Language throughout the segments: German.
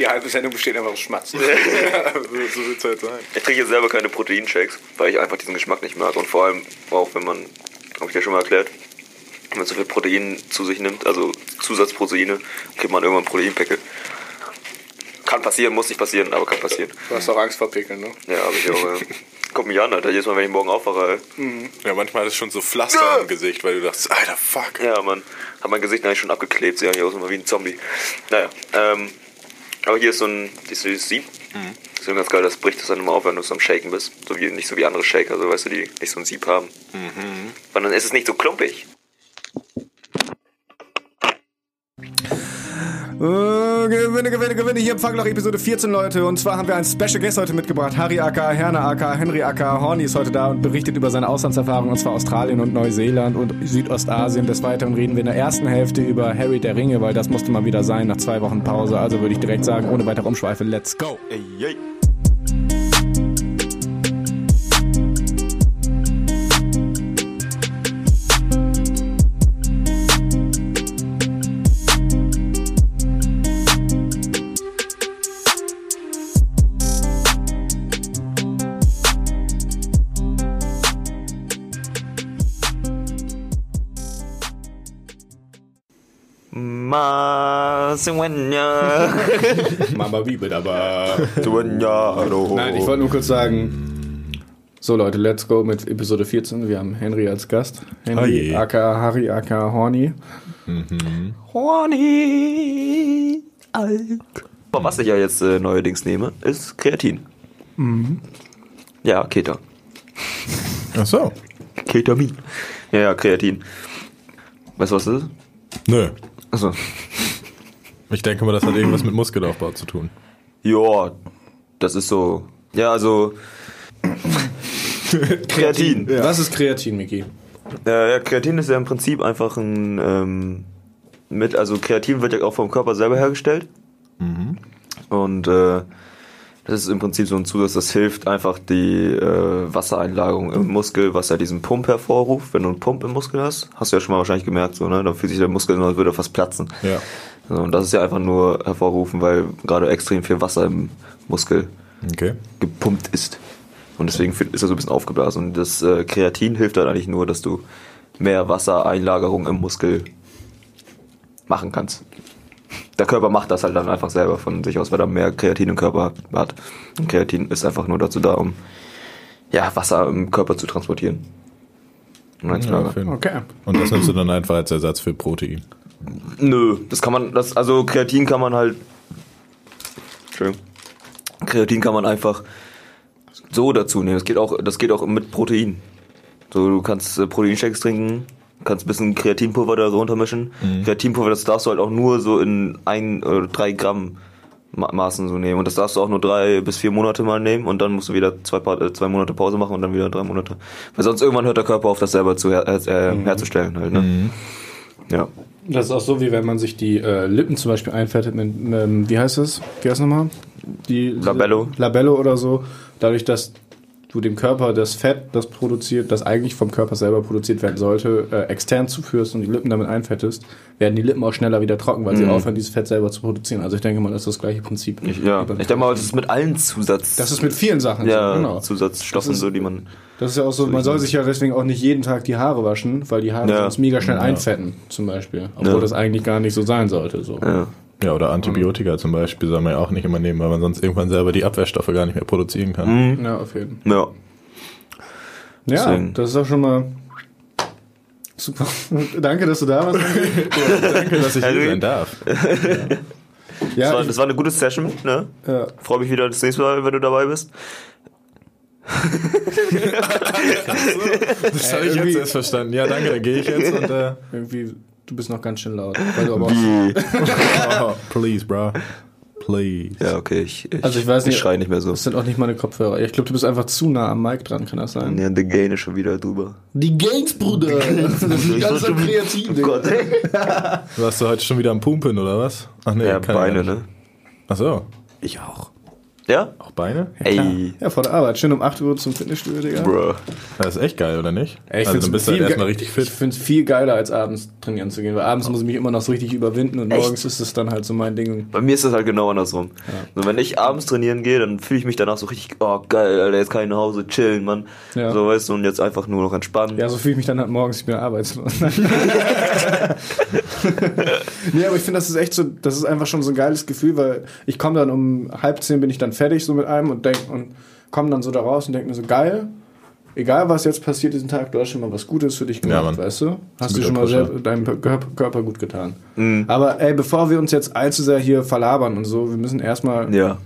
Die halbe Sendung besteht einfach aus Schmatzen. so wird es halt sein. Ich trinke selber keine Proteinshakes, weil ich einfach diesen Geschmack nicht mag. Und vor allem auch, wenn man, habe ich ja schon mal erklärt, wenn man so viel Protein zu sich nimmt, also Zusatzproteine, kriegt man irgendwann Proteinpickel. Kann passieren, muss nicht passieren, aber kann passieren. Du hast auch Angst vor Pickeln, ne? Ja, habe ich auch. Ja. Guck mich an, Alter. Jedes Mal, wenn ich morgen aufwache, ey. Ja, manchmal ist es schon so Pflaster im Gesicht, weil du dachtest, Alter, fuck. Ja, man. Hat mein Gesicht eigentlich schon abgeklebt. Sehe eigentlich aus immer wie ein Zombie. Naja, ähm. Aber hier ist so ein, du dieses Sieb? Das ist ganz geil, das bricht das dann immer auf, wenn du so am Shaken bist. So wie, nicht so wie andere Shaker, so weißt du, die nicht so ein Sieb haben. Weil dann ist es nicht so klumpig. Äh, Gewinne, Gewinne, Gewinne. Hier im Fangloch Episode 14, Leute. Und zwar haben wir einen Special Guest heute mitgebracht. Harry Acker, Herne Acker, Henry Acker, Horny ist heute da und berichtet über seine Auslandserfahrungen, und zwar Australien und Neuseeland und Südostasien. Des Weiteren reden wir in der ersten Hälfte über Harry der Ringe, weil das musste mal wieder sein nach zwei Wochen Pause. Also würde ich direkt sagen, ohne weitere Umschweife, let's go. Ey, ey. Maswenya. Mama Bibel, aber. Nein, Nein, ich wollte nur kurz sagen. So Leute, let's go mit Episode 14. Wir haben Henry als Gast. Henry, Oje. Acker, Harry, Acker, Horny. Horny. Aber was ich ja jetzt äh, neuerdings nehme, ist Kreatin. Ja, Keter. Ach so. Ketamin. Ja, ja, Kreatin. Weißt du, was das ist? Nö. Achso. Ich denke mal, das hat irgendwas mit Muskelaufbau zu tun. Ja, das ist so. Ja, also. Kreatin. Was ist Kreatin, Miki? Äh, ja, Kreatin ist ja im Prinzip einfach ein. Ähm, mit, also Kreatin wird ja auch vom Körper selber hergestellt. Und äh, das ist im Prinzip so ein Zusatz, das hilft einfach die äh, Wassereinlagerung im Muskel, was ja diesen Pump hervorruft. Wenn du einen Pump im Muskel hast, hast du ja schon mal wahrscheinlich gemerkt, so, ne? Dann fühlt sich der Muskel an, als würde er fast platzen. Ja. Und das ist ja einfach nur hervorrufen, weil gerade extrem viel Wasser im Muskel Okay. gepumpt ist. Und deswegen ist er so ein bisschen aufgeblasen. Und das äh, Kreatin hilft dann eigentlich nur, dass du mehr Wassereinlagerung im Muskel machen kannst. Der Körper macht das halt dann einfach selber von sich aus, weil er mehr Kreatin im Körper hat. Und Kreatin ist einfach nur dazu da, um ja, Wasser im Körper zu transportieren. Ja. Okay. Und das nimmst du dann einfach als Ersatz für Protein. Nö, das kann man, das, also Kreatin kann man halt. Entschuldigung. Kreatin kann man einfach so dazu nehmen. Das geht auch, das geht auch mit Protein. So, du kannst äh, Proteinshakes trinken, kannst ein bisschen Kreatinpulver da so untermischen. Kreatinpulver, das darfst du halt auch nur so in ein oder drei Gramm Ma Maßen so nehmen. Und das darfst du auch nur drei bis vier Monate mal nehmen und dann musst du wieder zwei, Pa- äh, zwei Monate Pause machen und dann wieder drei Monate. Weil sonst irgendwann hört der Körper auf, das selber zu her äh, herzustellen halt, ne? Ja. Das ist auch so, wie wenn man sich die äh, Lippen zum Beispiel einfettet mit, ähm, wie heißt es? Wie heißt es nochmal? Die Labello. Labello oder so. Dadurch, dass du dem Körper das Fett, das produziert, das eigentlich vom Körper selber produziert werden sollte, äh, extern zuführst und die Lippen damit einfettest, werden die Lippen auch schneller wieder trocken, weil sie aufhören, dieses Fett selber zu produzieren. Also ich denke mal, das ist das gleiche Prinzip. Ich, ja. Ich denke mal, das ist mit allen Zusatz. das ist mit vielen Sachen ja, so, genau. Zusatzstoffen, ist- so, die man. Das ist ja auch so, man soll sich ja deswegen auch nicht jeden Tag die Haare waschen, weil die Haare Ja. sonst mega schnell einfetten, zum Beispiel. Obwohl Ja. das eigentlich gar nicht so sein sollte. So. Ja. Ja, oder Antibiotika zum Beispiel soll man ja auch nicht immer nehmen, weil man sonst irgendwann selber die Abwehrstoffe gar nicht mehr produzieren kann. Ja, auf jeden Fall. Ja. Ja, Deswegen. das ist auch schon mal super. Danke, dass du da warst. Danke, dass ich hier sein darf. Das, ja, war, ich, das war eine gute Session, ne? ja, Freue mich wieder das nächste Mal, wenn du dabei bist. Das habe ich jetzt erst verstanden. Ja, danke, da gehe ich jetzt und äh, irgendwie, du bist noch ganz schön laut. Weil du aber oh, please, bro. Please. Ja, okay, ich, ich, Also ich weiß nicht- ich schreie nicht mehr so. das sind auch nicht meine Kopfhörer. Ich glaube, du bist einfach zu nah am Mic dran, kann das sein? Ja, der Gain ist schon wieder drüber. Die Gains, Bruder! Das ist ganz so kreativ, Oh Gott, ey. Warst du heute schon wieder am Pumpen oder was? Ach nee, Ja, Beine, ne? Ach so. Ich auch. Ja? Auch Beine? Ey, Ja, vor der Arbeit. Schön um 8 Uhr zum Fitnessstudio, Digga. bro. Das ist echt geil, oder nicht? Ey, ich also find's dann bist du halt erstmal richtig fit. Ich finde es viel geiler, als abends trainieren zu gehen, weil abends muss ich mich immer noch so richtig überwinden und Echt? morgens ist es dann halt so mein Ding. Bei mir ist das halt genau andersrum. So, wenn ich abends trainieren gehe, dann fühle ich mich danach so richtig, oh geil, Alter, jetzt kann ich nach Hause chillen, Mann. Ja. So, weißt du, und jetzt einfach nur noch entspannen. Ja, so fühle ich mich dann halt morgens, ich bin arbeitslos. nee, aber ich finde, das ist echt so, das ist einfach schon so ein geiles Gefühl, weil ich komme dann um halb zehn bin ich dann fertig so mit einem und denk und komme dann so da raus und denke mir so, geil, egal was jetzt passiert diesen Tag, du hast schon mal was Gutes für dich gemacht, Ja, weißt du? Hast du schon mal sehr, deinem Körper, gut getan. Aber ey, bevor wir uns jetzt allzu sehr hier verlabern und so, wir müssen erstmal Ja.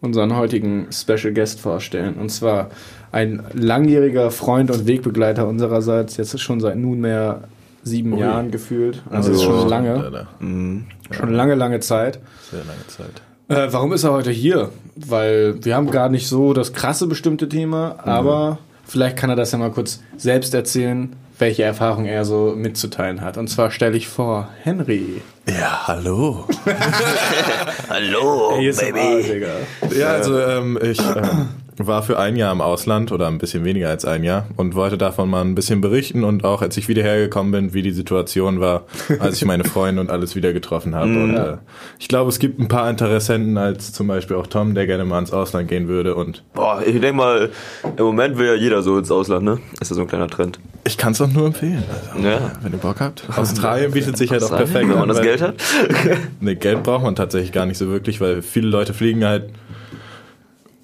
unseren heutigen Special Guest vorstellen. Und zwar ein langjähriger Freund und Wegbegleiter unsererseits, jetzt schon seit nunmehr sieben Ui. Jahren gefühlt. Also ist schon lange, Alter. schon lange, lange Zeit. Sehr lange Zeit. Äh, warum ist er heute hier? Weil wir haben gar nicht so das krasse bestimmte Thema, aber vielleicht kann er das ja mal kurz selbst erzählen, welche Erfahrung er so mitzuteilen hat. Und zwar stelle ich vor, Henry. Ja, hallo. Hallo, ASMR, Digga. Ja, also ähm, ich ähm, war für ein Jahr im Ausland oder ein bisschen weniger als ein Jahr und wollte davon mal ein bisschen berichten und auch als ich wieder hergekommen bin, wie die Situation war, als ich meine Freunde und alles wieder getroffen habe. und äh, ich glaube, es gibt ein paar Interessenten, als zum Beispiel auch Tom, der gerne mal ins Ausland gehen würde und Boah, ich denke mal, im Moment will ja jeder so ins Ausland, ne? Ist ja so ein kleiner Trend. ich kann es auch nur empfehlen. Also, Ja. Wenn ihr Bock habt. Australien bietet sich halt auch perfekt wenn man an, das Geld hat. Ne, Geld braucht man tatsächlich gar nicht so wirklich, weil viele Leute fliegen halt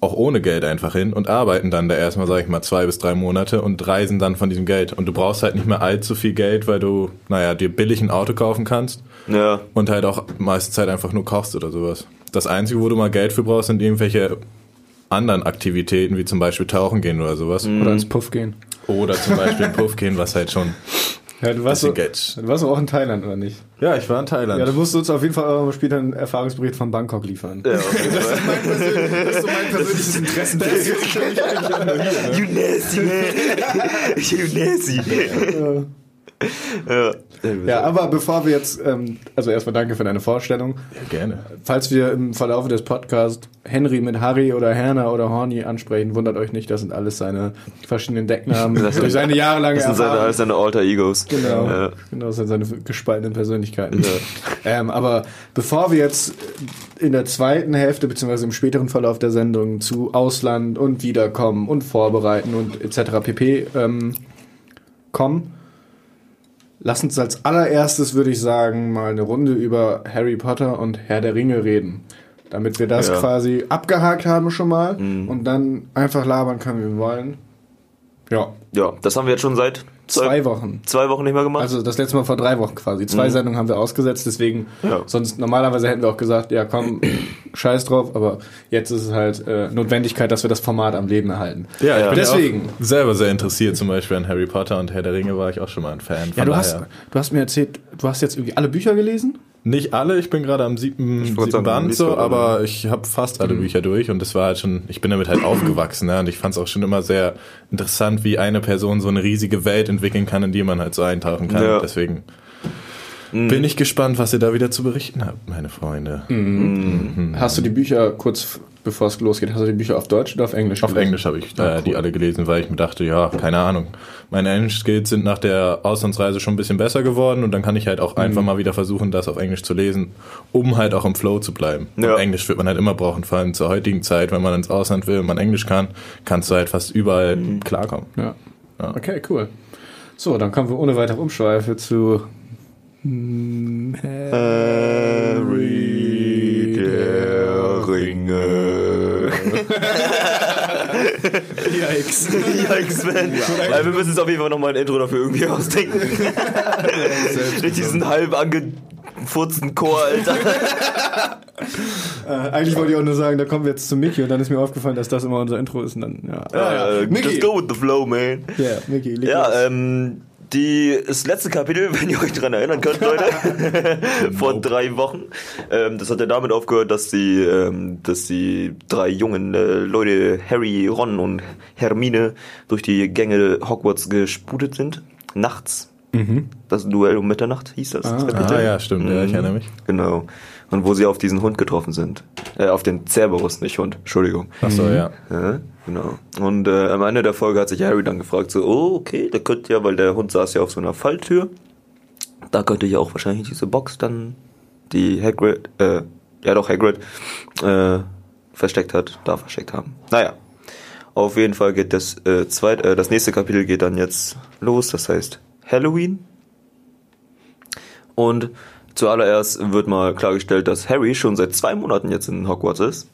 auch ohne Geld einfach hin und arbeiten dann da erstmal, sag ich mal, zwei bis drei Monate und reisen dann von diesem Geld. Und du brauchst halt nicht mehr allzu viel Geld, weil du, naja, dir billig ein Auto kaufen kannst Ja. und halt auch meiste Zeit einfach nur kochst oder sowas. Das Einzige, wo du mal Geld für brauchst, sind irgendwelche anderen Aktivitäten, wie zum Beispiel tauchen gehen oder sowas. Oder ins Puff gehen. Oder zum Beispiel Puff gehen, was halt schon Ja, du warst, so, du warst auch in Thailand, oder nicht? Ja, ich war in Thailand. Ja, du musst uns auf jeden Fall später einen Erfahrungsbericht von Bangkok liefern. ja auf jeden Fall. Das ist so mein persönliches Interesse. you nasty, man. you nasty. Ja. Ja, aber bevor wir jetzt, ähm, also erstmal danke für deine Vorstellung. ja, gerne. Falls wir im Verlauf des Podcasts Henry mit Harry oder Herner oder Horny ansprechen, wundert euch nicht, das sind alles seine verschiedenen Decknamen durch seine jahrelange Das sind seine, alles seine Alter Egos. Genau, Ja. genau, das sind seine gespaltenen Persönlichkeiten. Ähm, aber bevor wir jetzt in der zweiten Hälfte beziehungsweise im späteren Verlauf der Sendung zu Ausland und Wiederkommen und Vorbereiten und etc. pp. Ähm, kommen, lass uns als allererstes, würde ich sagen, mal eine Runde über Harry Potter und Herr der Ringe reden. Damit wir das Ja. quasi abgehakt haben schon mal und dann einfach labern können, wie wir wollen. Ja, ja, das haben wir jetzt schon seit zwei Wochen. zwei Wochen nicht mehr gemacht. Also das letzte Mal vor drei Wochen quasi. Zwei Sendungen haben wir ausgesetzt, deswegen Ja. sonst normalerweise hätten wir auch gesagt, ja komm, scheiß drauf, aber jetzt ist es halt äh, Notwendigkeit, dass wir das Format am Leben erhalten. Ja, ich Ja. bin Deswegen. auch selber sehr interessiert, zum Beispiel an Harry Potter und Herr der Ringe war ich auch schon mal ein Fan. Von Ja, du hast, daher- du hast mir erzählt, du hast jetzt irgendwie alle Bücher gelesen? Nicht alle, ich bin gerade am siebten, siebten sagen, Band so, aber ich habe fast alle Bücher durch und das war halt schon, ich bin damit halt aufgewachsen ne? und ich fand es auch schon immer sehr interessant, wie eine Person so eine riesige Welt entwickeln kann, in die man halt so eintauchen kann. Ja. Deswegen bin ich gespannt, was ihr da wieder zu berichten habt, meine Freunde. Hast du die Bücher kurz bevor es losgeht, hast du die Bücher auf Deutsch oder auf Englisch Auf gelesen? Englisch habe ich äh, die cool. alle gelesen, weil ich mir dachte, ja, keine Ahnung. Meine Englisch-Skills sind nach der Auslandsreise schon ein bisschen besser geworden und dann kann ich halt auch Mhm. einfach mal wieder versuchen, das auf Englisch zu lesen, um halt auch im Flow zu bleiben. Ja. Englisch wird man halt immer brauchen, vor allem zur heutigen Zeit, wenn man ins Ausland will und man Englisch kann, kannst du halt fast überall Mhm. klarkommen. Ja. Okay, cool. So, dann kommen wir ohne weitere Umschweife zu Harry Yikes. Yikes, man. Weil wir müssen uns auf jeden Fall nochmal ein Intro dafür irgendwie ausdenken. Richtig diesen halb angefurzten Chor, Alter. Äh, eigentlich wollte ich auch nur sagen, da kommen wir jetzt zu Mickey und dann ist mir aufgefallen, dass das immer unser Intro ist und dann, ja. Ja, Mickey. Just go with the flow, man. Ja, Mickey, leg los. Ja, ähm, die, das letzte Kapitel, wenn ihr euch dran erinnern könnt, Leute, vor drei Wochen, ähm, das hat ja damit aufgehört, dass die, ähm, dass die drei jungen äh, Leute, Harry, Ron und Hermine, durch die Gänge Hogwarts gesputet sind, nachts. Das Duell um Mitternacht hieß das. das Kapitel. Ah ja, stimmt, ja, ich Mhm. erinnere mich. Genau. Und wo sie auf diesen Hund getroffen sind. Äh, auf den Cerberus, nicht Hund. Entschuldigung. Ach so, ja. Ja, genau. Und äh, am Ende der Folge hat sich Harry dann gefragt, so, oh, okay, der könnte ja, weil der Hund saß ja auf so einer Falltür, da könnte ja auch wahrscheinlich diese Box dann, die Hagrid, äh, ja doch Hagrid, äh, versteckt hat, da versteckt haben. Naja, auf jeden Fall geht das äh, zweit, äh, das nächste Kapitel geht dann jetzt los, das heißt Halloween. Und zuallererst wird mal klargestellt, dass Harry schon seit zwei Monaten jetzt in Hogwarts ist.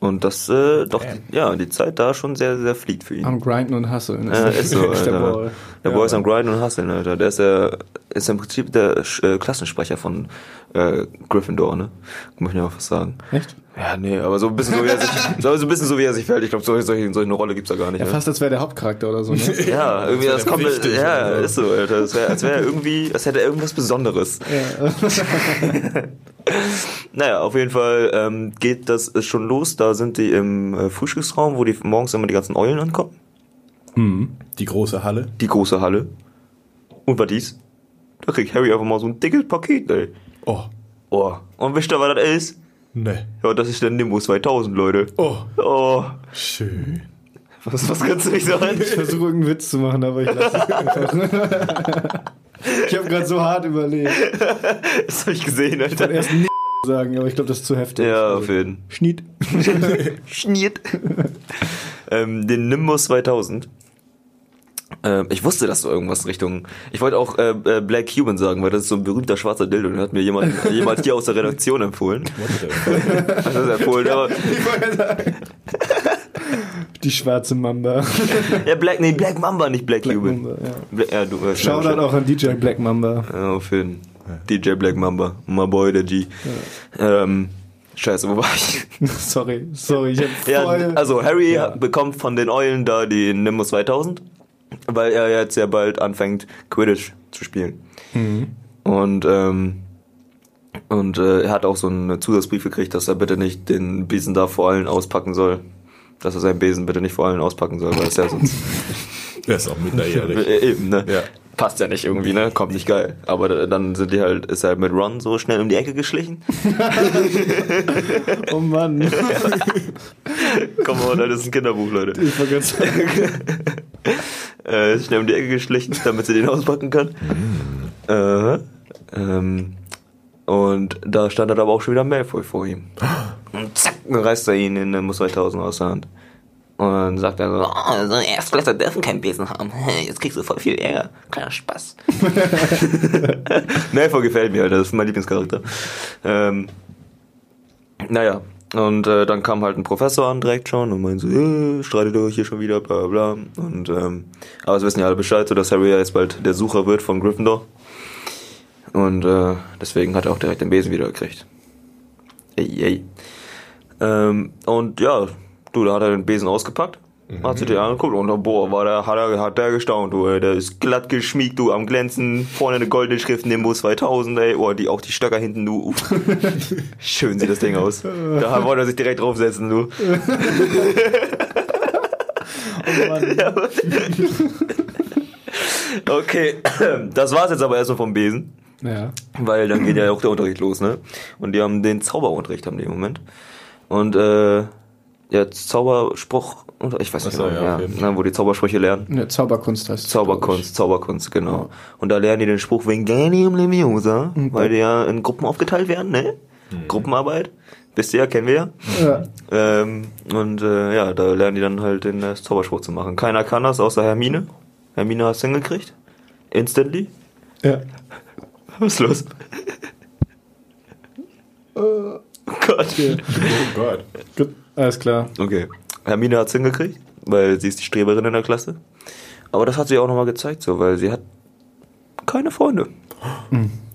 Und das, äh, doch, die, ja, die Zeit da schon sehr, sehr fliegt für ihn. Am Grinden und Hasseln. Ja, ist so, Ist der Alter. Boy. Der Boy ist am Grinden und Hustlen, Alter. Der ist ja, ist im Prinzip der äh, Klassensprecher von äh, Gryffindor, ne? Muss ich ja fast sagen. Echt? Ja, nee, aber so ein bisschen so, wie er sich, so ein bisschen so, wie er sich verhält. Ich glaube, solche, solche, solche eine Rolle gibt's da gar nicht. Ja, ne? fast als wäre der Hauptcharakter oder so. Ne? Ja, irgendwie das, wär kommt, wichtig ja, oder so. ist so, Alter. Das wär, als wäre er irgendwie, als hätte er irgendwas Besonderes. Naja, auf jeden Fall ähm, geht das schon los. Da sind die im äh, Frühstücksraum, wo die morgens immer die ganzen Eulen ankommen. Die große Halle. Die große Halle. Und was dies? Da kriegt Harry einfach mal so ein dickes Paket, ey. Oh, Oh. Und wisst ihr, was das ist? Ne. Ja, das ist der Nimbus 2000, Leute. Oh, Oh. schön. Was, was kannst du nicht sagen? Ich versuche irgendeinen Witz zu machen, aber ich lasse es einfach. ich habe gerade so hart überlegt. Das habe ich gesehen, Alter. Erst nicht sagen, aber ich glaube, das ist zu heftig. Ja, auf jeden Schnitt. Schniert. ähm, den Nimbus 2000. Ähm, ich wusste, dass du irgendwas Richtung. Ich wollte auch äh, äh, Black Cuban sagen, weil das ist so ein berühmter schwarzer Dildo. Den hat mir jemand, jemand hier aus der Redaktion empfohlen. Das ist empfohlen, aber. Die schwarze Mamba. Ja, Black, nee, Black Mamba, nicht Black, Black Cuban. Mamba, ja. Bla ja, du weißt Shoutout schon. auch an DJ Black Mamba. Ja, auf jeden DJ Black Mamba. My boy, der G. Ähm, scheiße, wo war ich? Sorry, sorry, ich hab Ja, voll... also Harry Ja. bekommt von den Eulen da die Nimbus 2000, weil er jetzt ja bald anfängt Quidditch zu spielen. Mhm. Und ähm, und äh, er hat auch so einen Zusatzbrief gekriegt, dass er bitte nicht den Besen da vor allen auspacken soll. Dass er seinen Besen bitte nicht vor allen auspacken soll, weil es ja sonst Der ist auch minderjährig. äh, eben, ne? Ja. Passt ja nicht irgendwie, ne? Kommt nicht geil. Aber da- dann sind die halt, ist er halt mit Ron so schnell um die Ecke geschlichen. Oh Mann. Komm mal, das ist ein Kinderbuch, Leute. Ich ganz... äh, schnell um die Ecke geschlichen, damit sie den auspacken kann. Äh, ähm, und da stand dann aber auch schon wieder Malfoy vor ihm. Und zack, reißt er ihn in den Muss 2000 aus der Hand. Und dann sagt er so, oh, so Erstklässler dürfen keinen Besen haben. Jetzt kriegst du voll viel Ärger. Kleiner Spaß. Malfoy gefällt mir, Alter. Das ist mein Lieblingscharakter. Ähm, naja, und äh, dann kam halt ein Professor an direkt schon und meinte so, äh, streitet euch hier schon wieder, bla bla. Und, ähm, aber es wissen ja alle Bescheid, so dass Harry ja jetzt bald der Sucher wird von Gryffindor. Und äh, deswegen hat er auch direkt den Besen wieder gekriegt. Ey, ey. Ähm, und ja, du, da hat er den Besen ausgepackt, hat sich den angeguckt und boah, war der, hat er, hat der gestaunt, du, ey. Der ist glatt geschmiegt, du, am Glänzen, vorne eine goldene Schrift, Nimbus 2000, ey, oh, die, auch die Stöcker hinten, du. Schön sieht das Ding aus. Da wollte er sich direkt draufsetzen, du. Oh Mann. Okay, das war's jetzt aber erstmal vom Besen. Ja. Weil dann geht ja auch der Unterricht los, ne? Und die haben den Zauberunterricht haben die im Moment. Und äh, ja, Zauberspruch, oder ich weiß nicht Ach so, genau, ja, ja, ne, wo die Zaubersprüche lernen. ja. Zauberkunst heißt es, Zauberkunst, Zauberkunst, genau. Und da lernen die den Spruch Wingardium Leviosa, weil die ja in Gruppen aufgeteilt werden, ne? Gruppenarbeit. Wisst ihr ja, kennen wir ja. Ja. Ähm, und äh, ja, da lernen die dann halt den äh, Zauberspruch zu machen. Keiner kann das, außer Hermine. Hermine hast du hingekriegt. Instantly. Ja. Was ist los? oh Gott. Oh Gott. Alles klar. Okay. Hermine hat's hingekriegt, weil sie ist die Streberin in der Klasse. Aber das hat sie auch nochmal gezeigt, so, weil sie hat keine Freunde.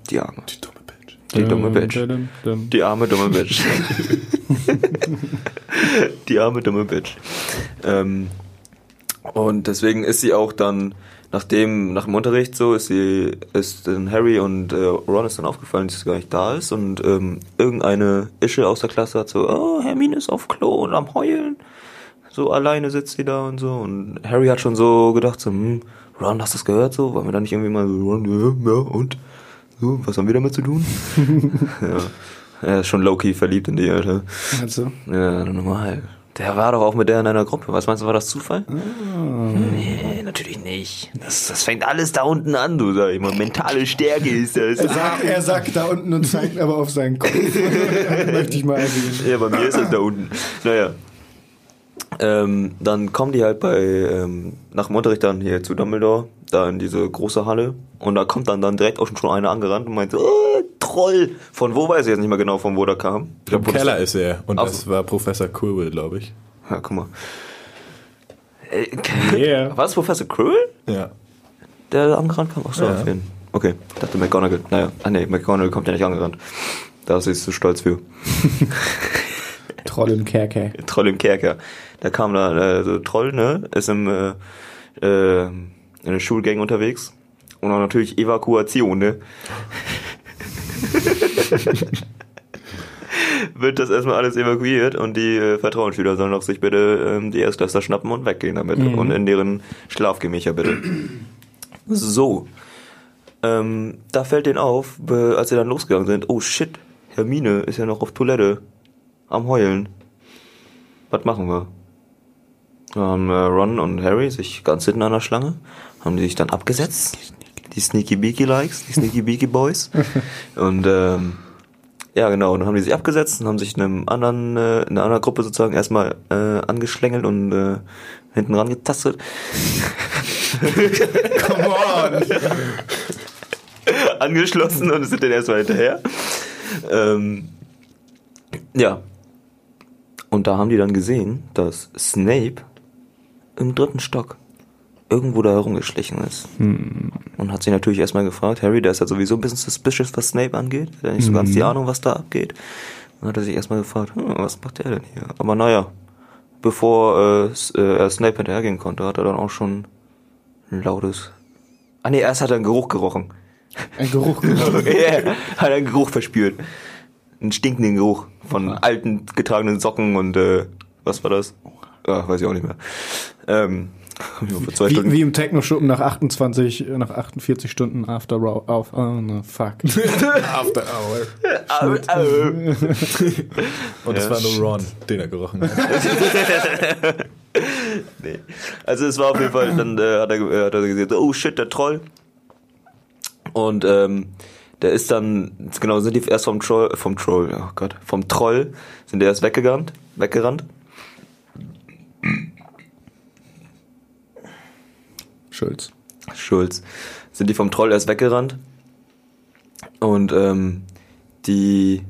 Die Arme. Die dumme Bitch. Die dumme Bitch. Dum, dum. Die arme dumme Bitch. die arme dumme Bitch. Ähm, und deswegen ist sie auch dann, nachdem, nach dem Unterricht so, ist sie, ist dann Harry und äh, Ron ist dann aufgefallen, dass sie gar nicht da ist und ähm, irgendeine Ische aus der Klasse hat so, oh, Hermine ist auf Klo und am Heulen. So alleine sitzt sie da und so und Harry hat schon so gedacht so, hm, Ron, hast du das gehört so? Wollen wir da nicht irgendwie mal so, Ron, ja, ja, und? So, was haben wir damit zu tun? ja. Er ist schon low-key verliebt in die, Alter. Also, Ja, normal. Der war doch auch mit der in einer Gruppe. Was meinst du, war das Zufall? Nee, natürlich nicht. Das, das fängt alles da unten an, du sag ich mal. Mentale Stärke ist das. er, sagt, er sagt da unten und zeigt aber auf seinen Kopf. Möchte ich mal erwähnen. Ja, bei mir ist das da unten. Naja. Ähm, dann kommen die halt bei, ähm, nach dem Unterricht dann hier zu Dumbledore, da in diese große Halle. Und da kommt dann, dann direkt auch schon einer angerannt und meint so, oh, Troll. Von wo weiß ich jetzt nicht mehr genau, von wo der kam. Ich glaube, Keller ist er. Und Ach das war Professor Quirrell, glaube ich. Ja, guck mal. Äh, Yeah. Was, Professor Quirrell? Ja. Der angerannt kam? Ach so, Ja. auf jeden Okay, ich dachte McGonagall. Naja, ah nee, McGonagall kommt ja nicht angerannt. Da ist sie zu stolz für. Troll im Kerker. Troll im Kerker. Da kam da äh, so Troll, ne? Ist im äh, äh, in der Schulgang unterwegs. Und dann natürlich Evakuation, ne? Wird das erstmal alles evakuiert und die äh, Vertrauensschüler sollen doch sich bitte ähm, die Erstklässler schnappen und weggehen damit. Und in deren Schlafgemächer bitte. So. Ähm, da fällt denen auf, be- als sie dann losgegangen sind, oh shit, Hermine ist ja noch auf Toilette. Am Heulen. Was machen wir? Da haben äh, Ron und Harry sich ganz hinten an der Schlange, haben die sich dann abgesetzt. Die Sneaky Beaky Likes, die Sneaky Beaky Boys. und ähm, ja, genau, dann haben die sich abgesetzt und haben sich einem anderen, äh, in einer anderen Gruppe sozusagen erstmal äh, angeschlängelt und äh, hinten rangetastet. Come on! angeschlossen und sind dann erstmal hinterher. Ähm, ja. Und da haben die dann gesehen, dass Snape im dritten Stock irgendwo da herumgeschlichen ist. Und hat sich natürlich erstmal gefragt, Harry, der ist ja sowieso ein bisschen suspicious, was Snape angeht. Der hat nicht so ganz die Ahnung, was da abgeht. Dann hat er sich erstmal gefragt, hm, was macht der denn hier? Aber naja, bevor äh, äh, er Snape hinterhergehen konnte, hat er dann auch schon ein lautes... Ah nee, erst hat er einen Geruch gerochen. Ein Geruch. ja, hat einen Geruch verspürt. Einen stinkenden Geruch von alten getragenen Socken und äh, was war das? Ah, weiß ich auch nicht mehr. Ähm, Wie, wie im Techno-Schuppen nach 28, äh, nach 48 Stunden After auf. Oh, no, fuck. After Hour. Und das Ja, war nur Ron, den er gerochen hat. nee. Also es war auf jeden Fall, dann äh, hat, er, äh, hat er gesagt, oh shit, der Troll. Und ähm, der ist dann, genau, sind die erst vom Troll, vom Troll, oh Gott, vom Troll, sind die erst weggerannt, weggerannt. Schulz. Schulz, sind die vom Troll erst weggerannt. Und ähm, die,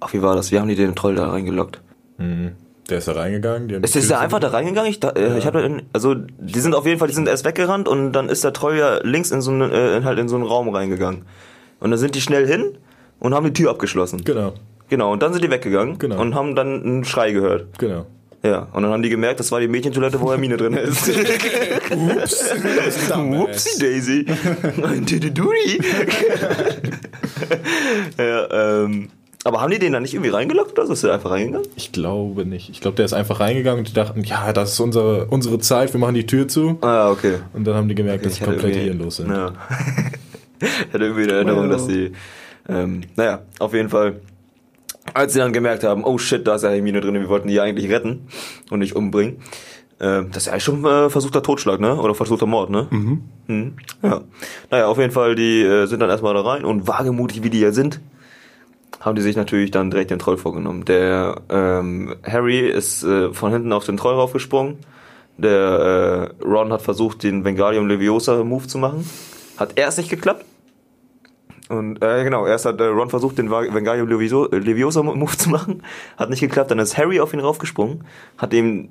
ach wie war das, wie haben die den Troll da reingelockt? Mhm. Der ist da reingegangen. die Ist, die ist der einfach da reingegangen? Ich, da, äh, ich habe also die sind auf jeden Fall, die sind erst weggerannt und dann ist der Troll ja links in so einen, äh, halt in so einen Raum reingegangen. Und dann sind die schnell hin und haben die Tür abgeschlossen. Genau, Genau, und dann sind die weggegangen Genau. und haben dann einen Schrei gehört. genau. Ja, und dann haben die gemerkt, das war die Mädchentoilette, wo Hermine drin ist. Ups. Whoopsie Daisy. Ein Dididudi. ja, ähm, aber haben die den dann nicht irgendwie reingelockt oder so? Ist der einfach reingegangen? Ich glaube nicht. Ich glaube, der ist einfach reingegangen und die dachten, ja, das ist unsere, unsere Zeit, wir machen die Tür zu. Ah, okay. Und dann haben die gemerkt, dass Ich sie komplett hirnlos sind. Ja. ich hatte irgendwie eine Erinnerung, Well. dass sie, ähm, naja, auf jeden Fall, als sie dann gemerkt haben, oh shit, da ist ja Hermine drin, wir wollten die ja eigentlich retten und nicht umbringen. Ähm, das ist ja eigentlich schon äh, versuchter Totschlag, ne? Oder versuchter Mord, ne? Mhm. Ja. Naja, auf jeden Fall, die äh, sind dann erstmal da rein und wagemutig wie die ja sind, haben die sich natürlich dann direkt den Troll vorgenommen. Der ähm, Harry ist äh, von hinten auf den Troll raufgesprungen. Der äh, Ron hat versucht, den Vengalium Leviosa Move zu machen. Hat erst nicht geklappt. Und äh, genau, erst hat äh, Ron versucht, den Vengalium Levioso, äh, Leviosa Move zu machen. Hat nicht geklappt. Dann ist Harry auf ihn raufgesprungen, hat ihm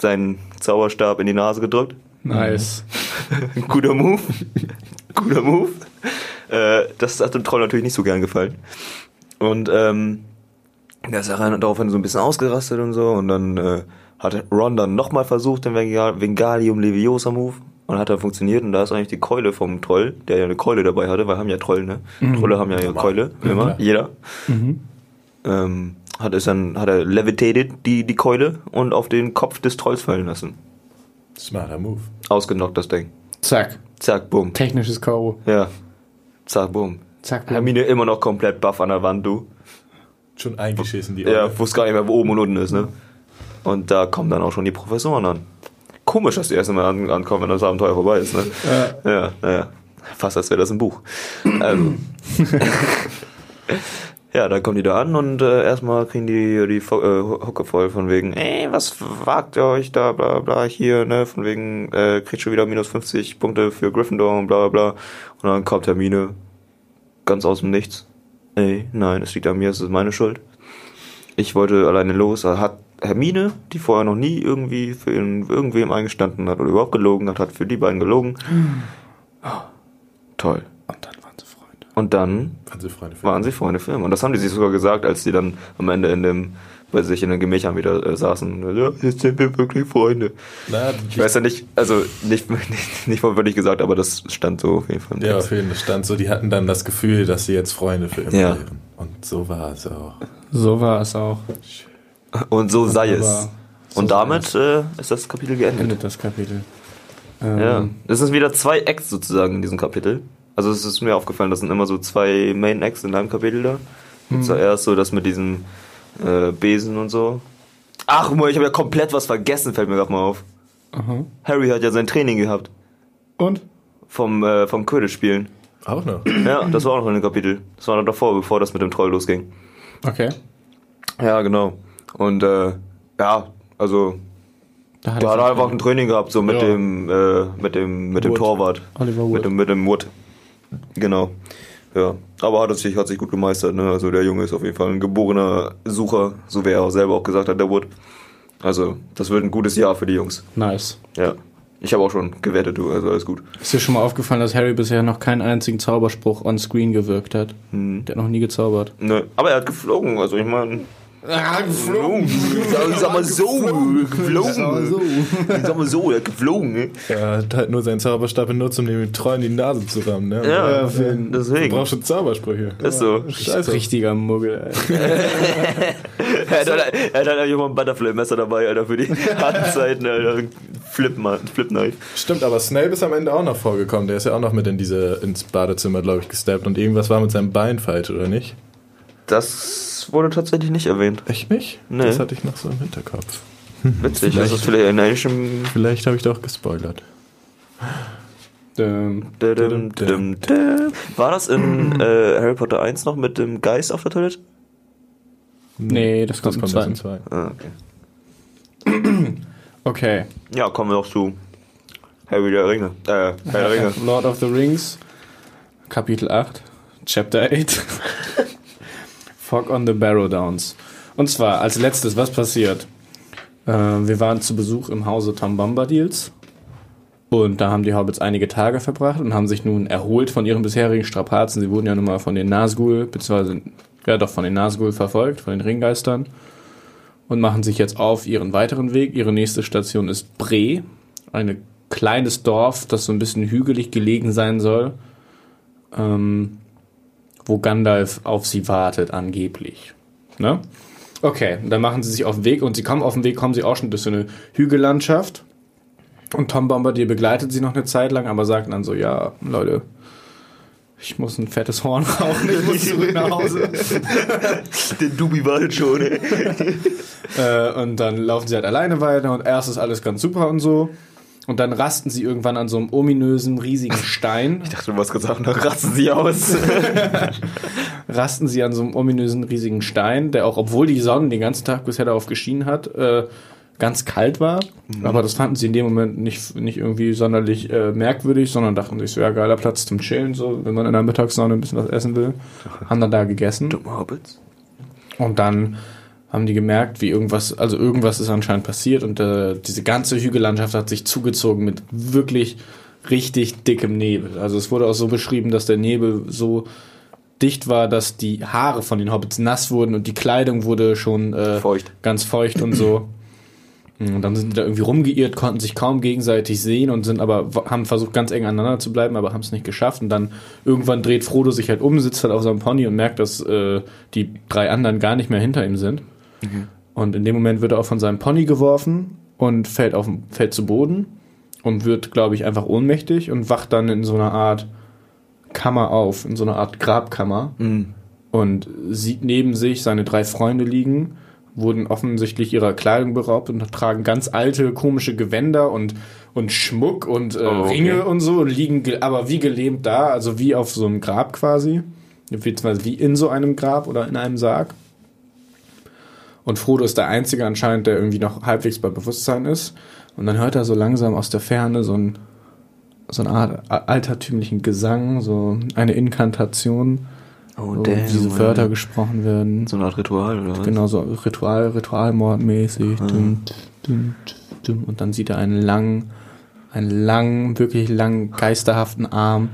seinen Zauberstab in die Nase gedrückt. Nice. Guter Move. Guter Move. Äh, das hat dem Troll natürlich nicht so gern gefallen. Und ähm, der ist ja rein und daraufhin so ein bisschen ausgerastet und so. Und dann äh, hat Ron dann nochmal versucht, den Venga- Vengalium Leviosa Move. Und hat dann funktioniert. Und da ist eigentlich die Keule vom Troll, der ja eine Keule dabei hatte, weil haben ja Troll, ne? Trolle haben ja ihre Keule, immer, klar. jeder. Ähm, hat es dann, hat er levitated, die, die Keule, und auf den Kopf des Trolls fallen lassen. Smarter Move. Ausgenockt, das Ding. Zack. Zack, bumm. Technisches K.O. Ja. Zack, bumm. Zack. boom. Hermine immer noch komplett buff an der Wand, du. Schon eingeschissen, die Ja, Olle. wusste gar nicht mehr, wo oben und unten ist, ne? Und da kommen dann auch schon die Professoren an. Komisch, dass die erst einmal an, ankommen, wenn das Abenteuer vorbei ist, ne? Ja, ja. Fast als wäre das ein Buch. Also. ja, dann kommen die da an und äh, erstmal kriegen die die äh, Hucke voll von wegen, ey, was wagt ihr euch da, bla bla, hier, ne, von wegen, äh, kriegt schon wieder minus 50 Punkte für Gryffindor und bla bla bla. Und dann kommt Hermine ganz aus dem Nichts. Ey, nein, es liegt an mir, es ist meine Schuld. Ich wollte alleine los. Hat Hermine, die vorher noch nie irgendwie für ihn, irgendwem eingestanden hat oder überhaupt gelogen hat, hat für die beiden gelogen. Toll. Und dann waren sie Freunde. Und dann Waren sie Freunde für waren sie Freunde für immer. Und das haben die sich sogar gesagt, als die dann am Ende in dem, bei sich in den Gemächern wieder äh, saßen. Ja, jetzt sind wir wirklich Freunde. Na, Ich weiß ja nicht, also nicht, nicht, nicht wortwörtlich gesagt, aber das stand so auf jeden Fall. im Ja, Text. auf jeden Fall stand so, die hatten dann das Gefühl, dass sie jetzt Freunde für immer Ja. wären. Und so war es auch. So war es auch. Und so sei Aber es. so Und damit äh, ist das Kapitel geendet. Endet das Kapitel. Ähm, Ja, es sind wieder zwei Acts sozusagen in diesem Kapitel. Also es ist mir aufgefallen, das sind immer so zwei Main Acts in einem Kapitel da. Hm. Zuerst so das mit diesem äh, Besen und so. Ach, Mo, ich habe ja komplett was vergessen, fällt mir gerade mal auf. Aha. Harry hat ja sein Training gehabt Und? vom äh, vom Quidditch spielen. Auch noch. Ja, das war auch noch in dem Kapitel. Das war noch davor, bevor das mit dem Troll losging. Okay. Ja, genau. Und äh, ja, also Da da hat er einfach ein Training gehabt, so mit Ja. dem äh, mit dem mit dem. Torwart. Oliver Wood. Mit dem, mit dem Wood. Genau. Ja. Aber hat sich, hat sich gut gemeistert, ne? Also der Junge ist auf jeden Fall ein geborener Sucher, so wie er auch selber auch gesagt hat, der Wood. Also, das wird ein gutes Jahr für die Jungs. Nice. Ja. Ich habe auch schon gewettet, du, also alles gut. Ist dir schon mal aufgefallen, dass Harry bisher noch keinen einzigen Zauberspruch on screen gewirkt hat? Hm. Der hat noch nie gezaubert. Ne, aber er hat geflogen, also ich meine. Ah, Geflogen. Sag, sag mal so, geflogen. Sag mal so, er hat geflogen, ne? Er hat halt nur seinen Zauberstab benutzt, um dem Treuen die Nase zu rammen. Ne? Ja, Du deswegen. brauchst schon Zaubersprüche. Ist so. Scheiße. Richtiger Muggel, ey. Er hat, halt- er hat halt einfach mal ein Butterfly-Messer dabei, Alter, für die harten Zeiten, Alter. Flip, Flip Knife. Stimmt, aber Snape ist am Ende auch noch vorgekommen. Der ist ja auch noch mit in diese, ins Badezimmer, glaube ich, gesteppt und irgendwas war mit seinem Bein falsch, oder nicht? Das wurde tatsächlich nicht erwähnt. Echt nicht? Nee. Das hatte ich noch so im Hinterkopf. Witzig, Vielleicht- das ist vielleicht in englischem. Vielleicht habe ich doch gespoilert. Dum, dum, dum. War das in äh, Harry Potter 1 noch mit dem Geist auf der Toilette? nee, das kommt, Das kommt zweiten. Ah, okay. Okay. Ja, kommen wir noch zu Harry der Ringe. Äh, Herr der Ringe. Lord of the Rings, Kapitel 8, Chapter 8. Fog on the Barrow Downs. Und zwar als letztes, was passiert? Äh, wir waren zu Besuch im Hause Tom Bombadils. Und da haben die Hobbits einige Tage verbracht und haben sich nun erholt von ihren bisherigen Strapazen. Sie wurden ja nun mal von den Nazgul, beziehungsweise, ja doch von den Nazgul verfolgt, von den Ringgeistern. Und machen sich jetzt auf ihren weiteren Weg. Ihre nächste Station ist Bre, ein kleines Dorf, das so ein bisschen hügelig gelegen sein soll, ähm, wo Gandalf auf sie wartet, angeblich. Ne? Okay, dann machen sie sich auf den Weg und sie kommen auf den Weg, kommen sie auch schon durch so eine Hügellandschaft. Und Tom Bombardier begleitet sie noch eine Zeit lang, aber sagt dann so, ja, Leute, ich muss ein fettes Horn rauchen, ich muss zurück nach Hause. Der Dubi wartet schon. Äh, und dann laufen sie halt alleine weiter und erst ist alles ganz super und so. Und dann rasten sie irgendwann an so einem ominösen, riesigen Stein. Ich dachte, du hast gesagt, dann ratzen sie aus. rasten sie an so einem ominösen, riesigen Stein, der auch, obwohl die Sonne den ganzen Tag bisher darauf geschienen hat, äh, ganz kalt war. Aber das fanden sie in dem Moment nicht, nicht irgendwie sonderlich äh, merkwürdig, sondern dachten sich so, ja, geiler Platz zum Chillen, so, wenn man in der Mittagssonne ein bisschen was essen will. Haben dann da gegessen. Dumme Hobbits. Und dann haben die gemerkt, wie irgendwas, also irgendwas ist anscheinend passiert und äh, diese ganze Hügellandschaft hat sich zugezogen mit wirklich richtig dickem Nebel. Also es wurde auch so beschrieben, dass der Nebel so dicht war, dass die Haare von den Hobbits nass wurden und die Kleidung wurde schon äh, Feucht. ganz feucht und so. Und dann sind die da irgendwie rumgeirrt, konnten sich kaum gegenseitig sehen und sind aber, haben versucht ganz eng aneinander zu bleiben, aber haben es nicht geschafft. Und dann irgendwann dreht Frodo sich halt um, sitzt halt auf seinem Pony und merkt, dass äh, die drei anderen gar nicht mehr hinter ihm sind. Und in dem Moment wird er auch von seinem Pony geworfen und fällt, auf, fällt zu Boden. und wird, glaube ich, einfach ohnmächtig und wacht dann in so einer Art Kammer auf, in so einer Art Grabkammer und sieht neben sich seine drei Freunde liegen, wurden offensichtlich ihrer Kleidung beraubt und tragen ganz alte, komische Gewänder und, und Schmuck und äh, Oh, okay. Ringe und so und liegen ge- aber wie gelähmt da, also wie auf so einem Grab quasi. Beziehungsweise wie in so einem Grab oder in einem Sarg. Und Frodo ist der Einzige anscheinend, der irgendwie noch halbwegs bei Bewusstsein ist. Und dann hört er so langsam aus der Ferne so, ein, so eine Art altertümlichen Gesang, so eine Inkantation, Oh, wo damn, diese. Wörter gesprochen werden. So eine Art Ritual, oder was? Genau, so Ritual, Ritualmordmäßig. Ah. Und dann sieht er einen langen, einen langen, wirklich langen, geisterhaften Arm,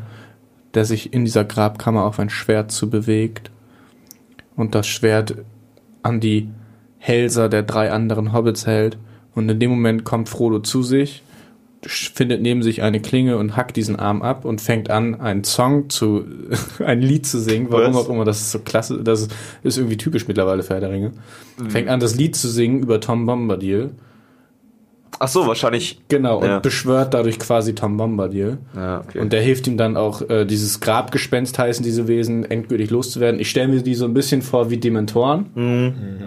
der sich in dieser Grabkammer auf ein Schwert zu bewegt. Und das Schwert an die Hälser der drei anderen Hobbits hält. Und in dem Moment kommt Frodo zu sich, findet neben sich eine Klinge und hackt diesen Arm ab und fängt an, einen Song zu, ein Lied zu singen. Warum Was? auch immer, das ist so klasse, das ist irgendwie typisch mittlerweile für Herr der Ringe. Fängt an, das Lied zu singen über Tom Bombadil. Ach so, wahrscheinlich. Genau, und Ja. beschwört dadurch quasi Tom Bombadil. Ja, okay. Und der hilft ihm dann auch, äh, dieses Grabgespenst heißen diese Wesen, endgültig loszuwerden. Ich stelle mir die so ein bisschen vor wie Dementoren.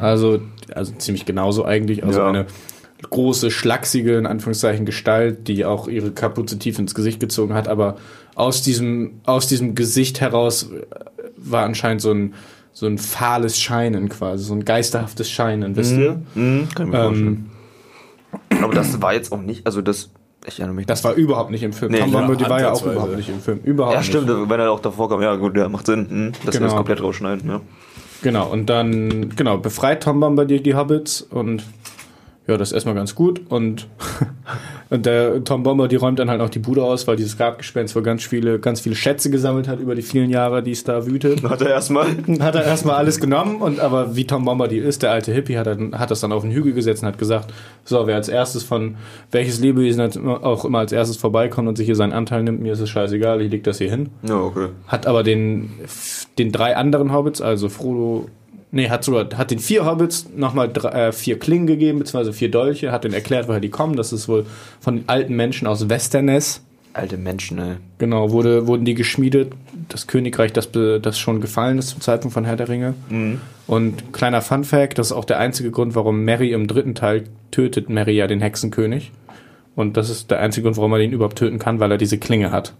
Also, also ziemlich genauso eigentlich. Also Ja. eine große, schlachsige, in Anführungszeichen, Gestalt, die auch ihre Kapuze tief ins Gesicht gezogen hat. Aber aus diesem, aus diesem Gesicht heraus äh, war anscheinend so ein, so ein fahles Scheinen quasi, so ein geisterhaftes Scheinen, wisst ihr? Mhm, kann ich mir vorstellen. Aber das war jetzt auch nicht, also das. Ich erinnere mich. das war überhaupt nicht im Film. Nee, Tom Bombadil war ja auch überhaupt nicht im Film. Überhaupt ja, nicht. stimmt, wenn er auch davor kam. Ja, gut, ja, macht Sinn. Mhm. Dass wir Genau. das komplett rausschneiden, ja. Genau, und dann, genau, befreit Tom Bombadil die Hobbits und ja, das ist erstmal ganz gut. Und, und der Tom Bombadil räumt dann halt auch die Bude aus, weil dieses Grabgespenst wohl ganz viele, ganz viele Schätze gesammelt hat über die vielen Jahre, die es da wütet. Hat er erstmal. Hat er erstmal alles genommen und aber wie Tom Bombadil ist, der alte Hippie, hat, er, hat das dann auf den Hügel gesetzt und hat gesagt, so, wer als erstes von welches Lebewesen auch immer als erstes vorbeikommt und sich hier seinen Anteil nimmt, mir ist es scheißegal, ich leg das hier hin Ja, okay. hat aber den, den drei anderen Hobbits, also Frodo, nee, hat sogar, hat den vier Hobbits nochmal drei- äh, vier Klingen gegeben, beziehungsweise vier Dolche, hat denen erklärt, woher die kommen. Das ist wohl von den alten Menschen aus Westerness. Alte Menschen, ey. Genau, wurde, wurden die geschmiedet. Das Königreich, das, das schon gefallen ist zum Zeitpunkt von Herr der Ringe. Und kleiner Fun Fact, das ist auch der einzige Grund, warum Mary im dritten Teil tötet Mary ja den Hexenkönig. Und das ist der einzige Grund, warum er den überhaupt töten kann, weil er diese Klinge hat.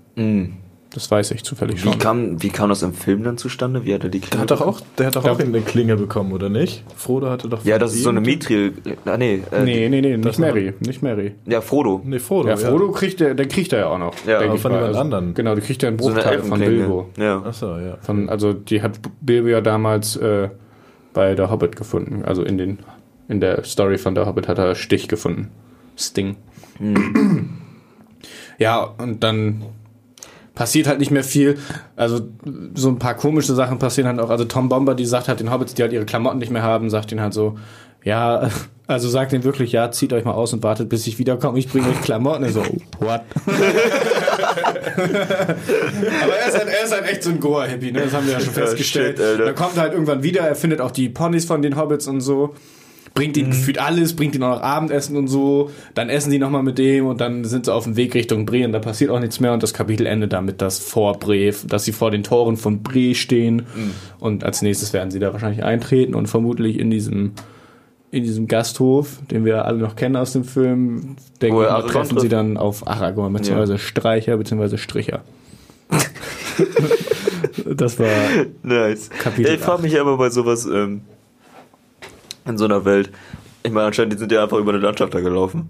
Das weiß ich zufällig Wie schon. kam, wie kam das im Film dann zustande? Wie hat er die Der hat doch auch, der hat doch Ja. auch eine Klinge bekommen, oder nicht? Frodo hatte doch. Ja, von das ist so eine Mithril. Ah, nee. Äh, Nee, nee, nee, nicht Mary, nicht Mary. Ja, Frodo. Nee, Frodo. Ja, Frodo kriegt der, der kriegt er ja auch noch. Ja, aber ich von jemand Also, anderen. Genau, die kriegt er einen So eine Bruchteil von Elfenklinge. Bilbo. Ja. Achso, ja. Von, also die hat Bilbo ja damals äh, bei der Hobbit gefunden. Also in den in der Story von der Hobbit hat er Stich gefunden. Sting. ja, und dann passiert halt nicht mehr viel. Also so ein paar komische Sachen passieren halt auch. Also Tom Bomber, die sagt halt den Hobbits, die halt ihre Klamotten nicht mehr haben, sagt ihnen halt so, ja, also sagt ihnen wirklich, ja, zieht euch mal aus und wartet, bis ich wiederkomme. Ich bringe euch Klamotten. Und so, what? Aber er ist halt, er ist halt echt so ein Goa-Hippie, ne? Das haben wir ja schon festgestellt. shit, Alter. Dann kommt er halt irgendwann wieder, er findet auch die Ponys von den Hobbits und so. Bringt Mhm. ihnen gefühlt alles, bringt ihnen auch noch Abendessen und so. Dann essen die nochmal mit dem und dann sind sie auf dem Weg Richtung Bre und da passiert auch nichts mehr. Und das Kapitel endet damit, dass vor Bre, dass sie vor den Toren von Bre stehen. Mhm. Und als nächstes werden sie da wahrscheinlich eintreten und vermutlich in diesem, in diesem Gasthof, den wir alle noch kennen aus dem Film, denke Wo ich, er mal, Aragorn treffen sie dann auf Aragorn, beziehungsweise Streicher, beziehungsweise Stricher. das war Nice. Kapitel ja, ich frage mich aber bei sowas ähm, in so einer Welt. Ich meine, anscheinend die sind ja einfach über eine Landschaft da gelaufen.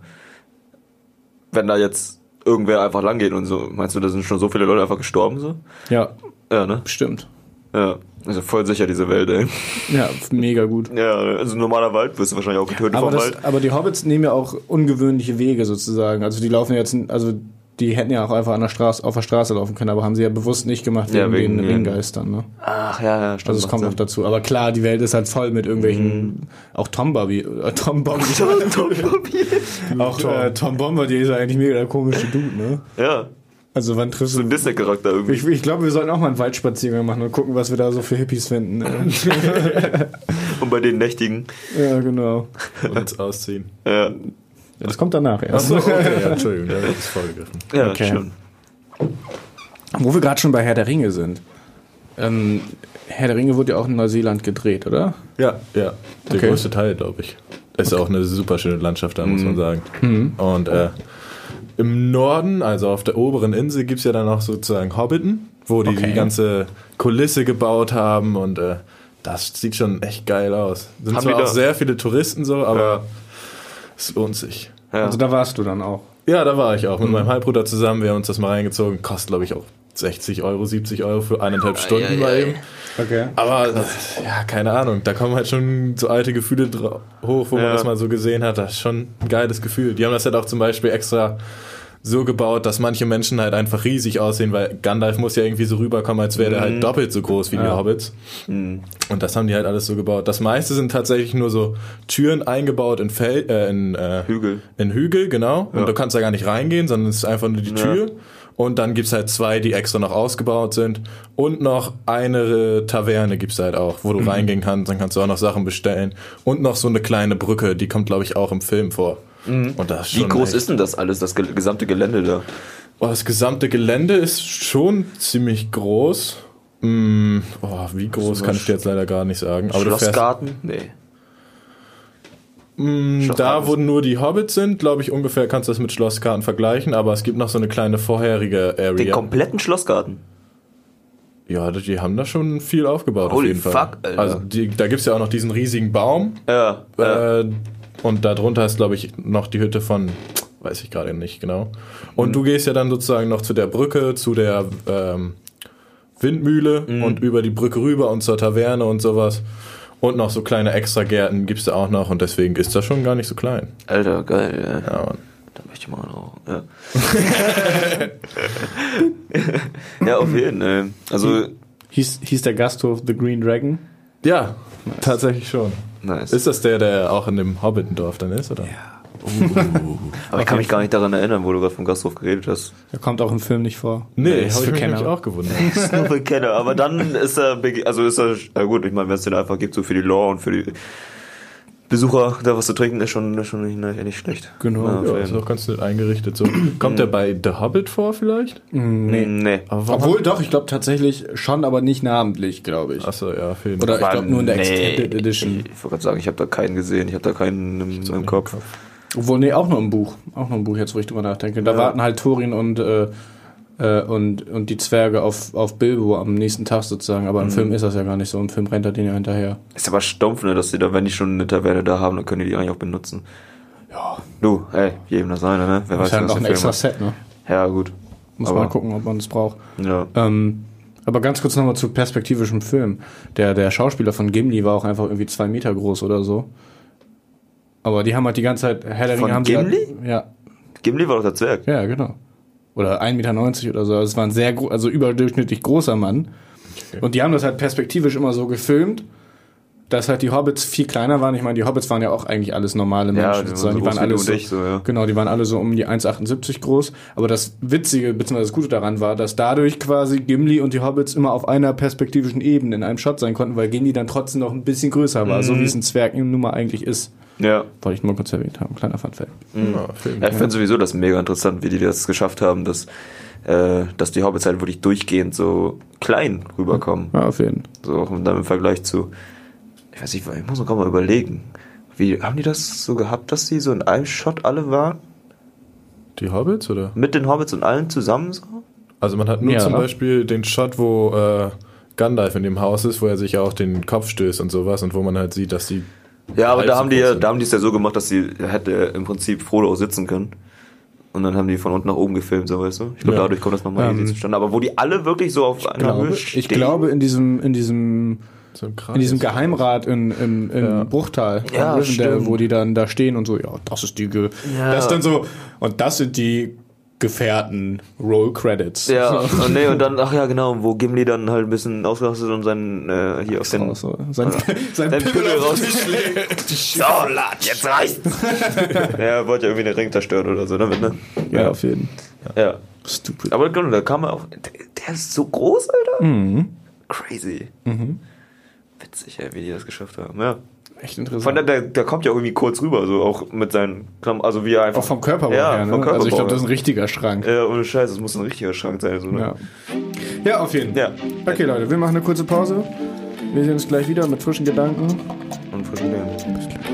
Wenn da jetzt irgendwer einfach lang geht und so, meinst du, da sind schon so viele Leute einfach gestorben so? ja Ja, ne? bestimmt. Ja. Also voll sicher diese Welt, ey. Ja, mega gut. Ja, also normaler Wald wirst du wahrscheinlich auch getötet Aber, vom das, Wald. aber die Hobbits nehmen ja auch ungewöhnliche Wege sozusagen. Also die laufen jetzt, also die hätten ja auch einfach an der Straße, auf der Straße laufen können, aber haben sie ja bewusst nicht gemacht wegen, Ja, wegen den den- Ringgeistern. Ne? Ach ja, ja, stimmt. Also es kommt noch dazu. Aber klar, die Welt ist halt voll mit irgendwelchen, auch Tom Bobby, äh, Tom Bobby. auch äh, Tom Bomber, die ist ja eigentlich mega der komische Dude, ne? Ja, Also wann triffst so du... ein Disney-Charakter irgendwie. Ich, ich glaube, wir sollten auch mal einen Waldspaziergang machen und gucken, was wir da so für Hippies finden. Und bei den Nächtigen. ja, genau. Und ausziehen. Ja. Ja, das kommt danach erst. Achso, okay, ja, Entschuldigung, da habe ich das vorgegriffen. Ja, Okay. stimmt. Wo wir gerade schon bei Herr der Ringe sind. Ähm, Herr der Ringe wurde ja auch in Neuseeland gedreht, oder? Ja, ja. Der Okay. größte Teil, glaube ich. Ist auch eine super schöne Landschaft da, muss man sagen. Und äh, im Norden, also auf der oberen Insel, gibt es ja dann auch sozusagen Hobbiten, wo die Okay. die ganze Kulisse gebaut haben und äh, das sieht schon echt geil aus. Sind Haben zwar auch sehr viele Touristen so, aber es lohnt sich. Ja. Also da warst du dann auch. Ja, da war ich auch mit meinem Halbbruder zusammen. Wir haben uns das mal reingezogen. Kostet, glaube ich, auch 60 Euro, 70 Euro für eineinhalb Stunden ja, mal ja. eben. Okay. Aber ja, keine Ahnung, da kommen halt schon so alte Gefühle hoch, wo man Ja. das mal so gesehen hat. Das ist schon ein geiles Gefühl. Die haben das halt auch zum Beispiel extra so gebaut, dass manche Menschen halt einfach riesig aussehen, weil Gandalf muss ja irgendwie so rüberkommen, als wäre der halt doppelt so groß wie die Ja. Hobbits. Und das haben die halt alles so gebaut. Das meiste sind tatsächlich nur so Türen eingebaut in, Fel äh, in äh, Hügel. in Hügel, genau. Und Ja. du kannst da gar nicht reingehen, sondern es ist einfach nur die Ja. Tür. Und dann gibt's halt zwei, die extra noch ausgebaut sind. Und noch eine Taverne gibt's halt auch, wo du Mhm. reingehen kannst. Dann kannst du auch noch Sachen bestellen. Und noch so eine kleine Brücke, die kommt, glaube ich, auch im Film vor. Und das ist Mhm. Wie groß echt- ist denn das alles, das ge gesamte Gelände da? Oh, das gesamte Gelände ist schon ziemlich groß. Mm, oh, wie groß kann ich dir jetzt leider gar nicht sagen. Aber Schlossgarten? Nee. Mm, da, Schlossgarten. wo nur die Hobbits sind, glaube ich, ungefähr kannst du das mit Schlosskarten vergleichen. Aber es gibt noch so eine kleine vorherige Den Area. kompletten Schlossgarten. Ja, die haben da schon viel aufgebaut Holy auf jeden Fall. fuck, Alter. Also die, da gibt's ja auch noch diesen riesigen Baum. Ja. ja. Äh, und darunter ist, glaube ich, noch die Hütte von, weiß ich gerade nicht genau. Und Mhm. du gehst ja dann sozusagen noch zu der Brücke, zu der ähm, Windmühle Mhm. und über die Brücke rüber und zur Taverne und sowas. Und noch so kleine Extragärten gibt's da auch noch und deswegen ist das schon gar nicht so klein. Alter, geil. Ja. Ja, Mann. Da möchte ich mal auch. Ja, ja auf jeden Fall. Also, Hieß, hieß der Gasthof The Green Dragon? Ja tatsächlich schon. nice. Ist das der, der auch in dem Hobbitendorf dann ist, oder? Aber ich kann mich gar nicht daran erinnern, wo du gerade vom Gasthof geredet hast. Der kommt auch im Film nicht vor. Nee, ist habe ich mich auch gewundert. Ist nur für Kenner. Aber dann ist er, also ist er, ja gut, ich meine, wenn es den einfach gibt, so für die Lore und für die Besucher da was zu trinken, ist schon, ist schon nicht, nicht schlecht. Genau. Ja, Ja, ist auch ganz nett eingerichtet so. Kommt der bei The Hobbit vor vielleicht? Nee. Nee. Aber warum- Obwohl, doch, ich glaube tatsächlich schon, aber nicht namentlich, glaube ich. Achso, ja, auf jeden Oder ich glaube nur in der Nee. Extended Edition. Ich wollte gerade sagen, ich habe da keinen gesehen, ich habe da keinen im, im Kopf. Obwohl, nee, auch nur im Buch. Auch nur im Buch, jetzt wo ich drüber nachdenke. Da warten halt Thorin und, äh, äh, und, und die Zwerge auf, auf Bilbo am nächsten Tag sozusagen. Aber im Film ist das ja gar nicht so. Im Film rennt er den ja hinterher. Ist aber stumpf, ne, dass sie da, wenn die schon eine Taverne da haben, dann können die die eigentlich auch benutzen. Ja. Du, hey, jedem das seine, ne? Wer Das ist halt noch ein extra hat. Set, ne? Ja, gut. Muss Aber- man gucken, ob man es braucht. Ja. Ähm, aber ganz kurz nochmal zu perspektivischem Film. Der, der Schauspieler von Gimli war auch einfach irgendwie zwei Meter groß oder so. Aber die haben halt die ganze Zeit, Herr der Ringe haben sie Gimli? Halt, ja, Gimli war doch der Zwerg. ja, genau. Oder 1,90 Meter oder so. Also es war ein sehr, also überdurchschnittlich großer Mann. Und die haben das halt perspektivisch immer so gefilmt, dass halt die Hobbits viel kleiner waren. Ich meine, die Hobbits waren ja auch eigentlich alles normale Ja, Menschen. die waren so die waren alle so, ich, so, ja. Genau, die waren alle so um die 1,78 groß. Aber das Witzige, beziehungsweise das Gute daran war, dass dadurch quasi Gimli und die Hobbits immer auf einer perspektivischen Ebene in einem Shot sein konnten, weil Gimli dann trotzdem noch ein bisschen größer war, Mhm. so wie es ein Zwerg nun mal eigentlich ist. Ja. Wollte ich nur kurz erwähnt haben. Kleiner Funfact. Ja, jeden Ja, Fall. ich finde sowieso das mega interessant, wie die das geschafft haben, dass, äh, dass die Hobbits halt wirklich durchgehend so klein rüberkommen. Ja, auf jeden Fall. So auch dann im Vergleich zu, ich weiß nicht, ich muss noch gerade mal überlegen. Wie, haben die das so gehabt, dass die so in einem Shot alle waren? Die Hobbits, oder? Mit den Hobbits und allen zusammen so? Also man hat nur Ja. zum Beispiel den Shot, wo äh, Gandalf in dem Haus ist, wo er sich auch den Kopf stößt und sowas und wo man halt sieht, dass die Ja, aber da haben die ja, da haben die es ja so gemacht, dass sie hätte im Prinzip Frodo auch sitzen können. Und dann haben die von unten nach oben gefilmt, so weißt du. Ich glaube, Ja. dadurch kommt das nochmal Ähm, easy zustande. Aber wo die alle wirklich so auf einer glaube, Höhe ich glaube, in diesem, in diesem, so in diesem Geheimrat in, in, in Ja. Bruchtal, Ja, Rivendell, stimmt. wo die dann da stehen und so, ja, das ist die, Ge Ja. das ist dann so, und das sind die Gefährten Roll Credits. Ja, und, nee, und dann, ach ja, genau, wo Gimli dann halt ein bisschen ausgerastet und seinen, äh, hier auf den, Raus, so. Sein, sein den Pimmel rausgeschlägt. so, lad, jetzt reicht's. ja, er wollte ja irgendwie den Ring zerstören oder so damit, ne? Ja, auf jeden Ja. Stupid. Aber genau, da kam er auch, der, der ist so groß, Alter. Mhm. Crazy. Witzig, ey, wie die das geschafft haben, ja. Echt Von interessant. der, der, der kommt ja irgendwie kurz rüber, so auch mit seinen Klamotten, also wie er einfach. Auch vom Körperbau ja, her, ne? Vom Körperbau also ich glaube, das ist ein richtiger Schrank. Ja, ohne Scheiß, das muss ein richtiger Schrank sein. So, ne? Ja. ja, auf jeden Fall. Ja. Okay, Leute, wir machen eine kurze Pause. Wir sehen uns gleich wieder mit frischen Gedanken. Und frischen Beeren. So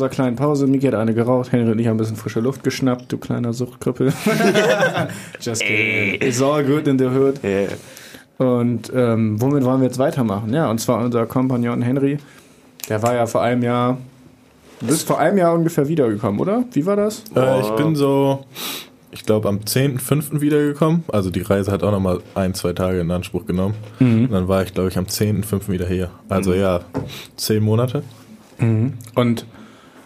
unserer kleinen Pause. Miki hat eine geraucht, Henry und ich haben ein bisschen frische Luft geschnappt, du kleiner Suchtkrüppel. Just kidding. It's all good in the hood. Yeah. Und ähm, womit wollen wir jetzt weitermachen? Ja, und zwar unser Kompagnon Henry. Der war ja vor einem Jahr, du bist vor einem Jahr ungefähr wiedergekommen, oder? Wie war das? Äh, ich bin so, ich glaube, am 10.05. wiedergekommen. Also die Reise hat auch nochmal ein, zwei Tage in Anspruch genommen. Und dann war ich, glaube ich, am 10.05. wieder hier. Also ja, zehn Monate. Und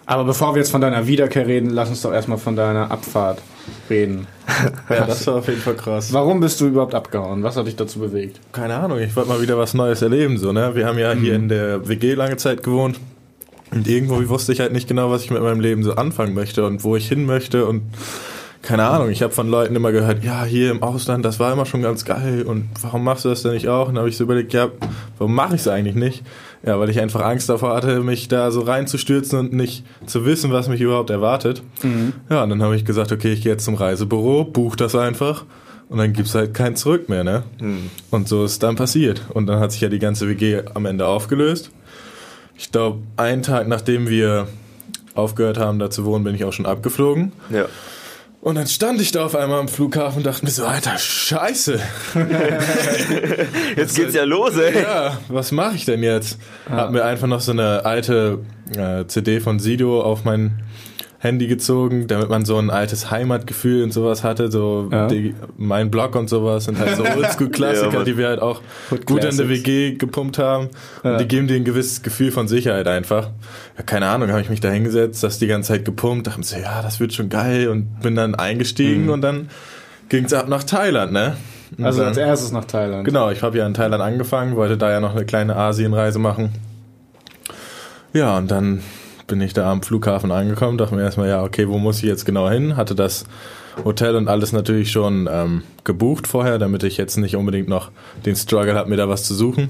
aber bevor wir jetzt von deiner Wiederkehr reden, lass uns doch erstmal von deiner Abfahrt reden. Ja, das war auf jeden Fall krass. Warum bist du überhaupt abgehauen? Was hat dich dazu bewegt? Keine Ahnung, ich wollte mal wieder was Neues erleben. So, ne? Wir haben ja hier in der WG lange Zeit gewohnt. Und irgendwo wusste ich halt nicht genau, was ich mit meinem Leben so anfangen möchte und wo ich hin möchte. Und keine Ahnung, ich habe von Leuten immer gehört, ja, hier im Ausland, das war immer schon ganz geil. Und warum machst du das denn nicht auch? Und dann habe ich so überlegt, ja, warum mache ich es eigentlich nicht? Ja, weil ich einfach Angst davor hatte, mich da so reinzustürzen und nicht zu wissen, was mich überhaupt erwartet. Ja, und dann habe ich gesagt, okay, ich gehe jetzt zum Reisebüro, buch das einfach. Und dann gibt's halt kein Zurück mehr, ne? Und so ist dann passiert. Und dann hat sich ja die ganze WG am Ende aufgelöst. Ich glaube, einen Tag nachdem wir aufgehört haben, da zu wohnen, bin ich auch schon abgeflogen. Ja. Und dann stand ich da auf einmal am Flughafen und dachte mir so, alter Scheiße. Jetzt geht's ja los, ey. Ja, was mache ich denn jetzt? Hab mir einfach noch so eine alte äh, CD von Sido auf mein Handy gezogen, damit man so ein altes Heimatgefühl und sowas hatte, so Ja. die, mein Blog und sowas sind halt so Ja, Oldschool-Klassiker, Mann. die wir halt auch Hood gut in der. WG gepumpt haben Ja. und die geben dir ein gewisses Gefühl von Sicherheit einfach. Ja, keine Ahnung, habe ich mich da hingesetzt, das die ganze Zeit gepumpt, dachte mir so, ja, das wird schon geil und bin dann eingestiegen und dann ging's ab nach Thailand, ne? Und Also dann- als erstes nach Thailand. Genau, ich habe ja in Thailand angefangen, wollte da ja noch eine kleine Asienreise machen. Ja, und dann bin ich da am Flughafen angekommen, dachte mir erstmal, ja, okay, wo muss ich jetzt genau hin? Hatte das Hotel und alles natürlich schon ähm, gebucht vorher, damit ich jetzt nicht unbedingt noch den Struggle habe, mir da was zu suchen.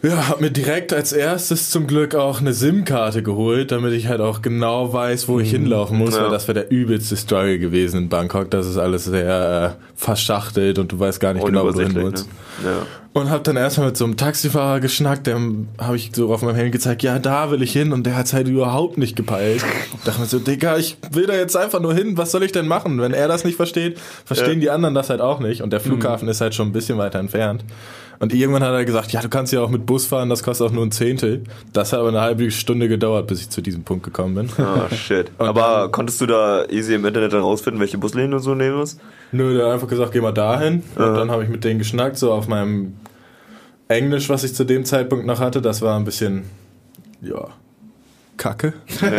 Ja, hab mir direkt als erstes zum Glück auch eine SIM-Karte geholt, damit ich halt auch genau weiß, wo ich hinlaufen muss, Ja. weil das wäre der übelste Struggle gewesen in Bangkok. Das ist alles sehr äh, verschachtelt und du weißt gar nicht genau, wo du hin willst. ne? Ja. Und hab dann erstmal mit so einem Taxifahrer geschnackt, dem habe ich so auf meinem Handy gezeigt, ja, da will ich hin und der hat's halt überhaupt nicht gepeilt. dachte mir so, Digga, ich will da jetzt einfach nur hin, was soll ich denn machen? Wenn er das nicht versteht, verstehen die anderen das halt auch nicht und der Flughafen ist halt schon ein bisschen weiter entfernt. Und irgendwann hat er gesagt, ja, du kannst ja auch mit Bus fahren, das kostet auch nur ein Zehntel. Das hat aber eine halbe Stunde gedauert, bis ich zu diesem Punkt gekommen bin. Ah, shit. Aber konntest du da easy im Internet dann rausfinden, welche Buslinien und so nehmen musst? Nö, der hat einfach gesagt, geh mal dahin. Und dann habe ich mit denen geschnackt, so auf meinem Englisch, was ich zu dem Zeitpunkt noch hatte. Das war ein bisschen, ja, kacke.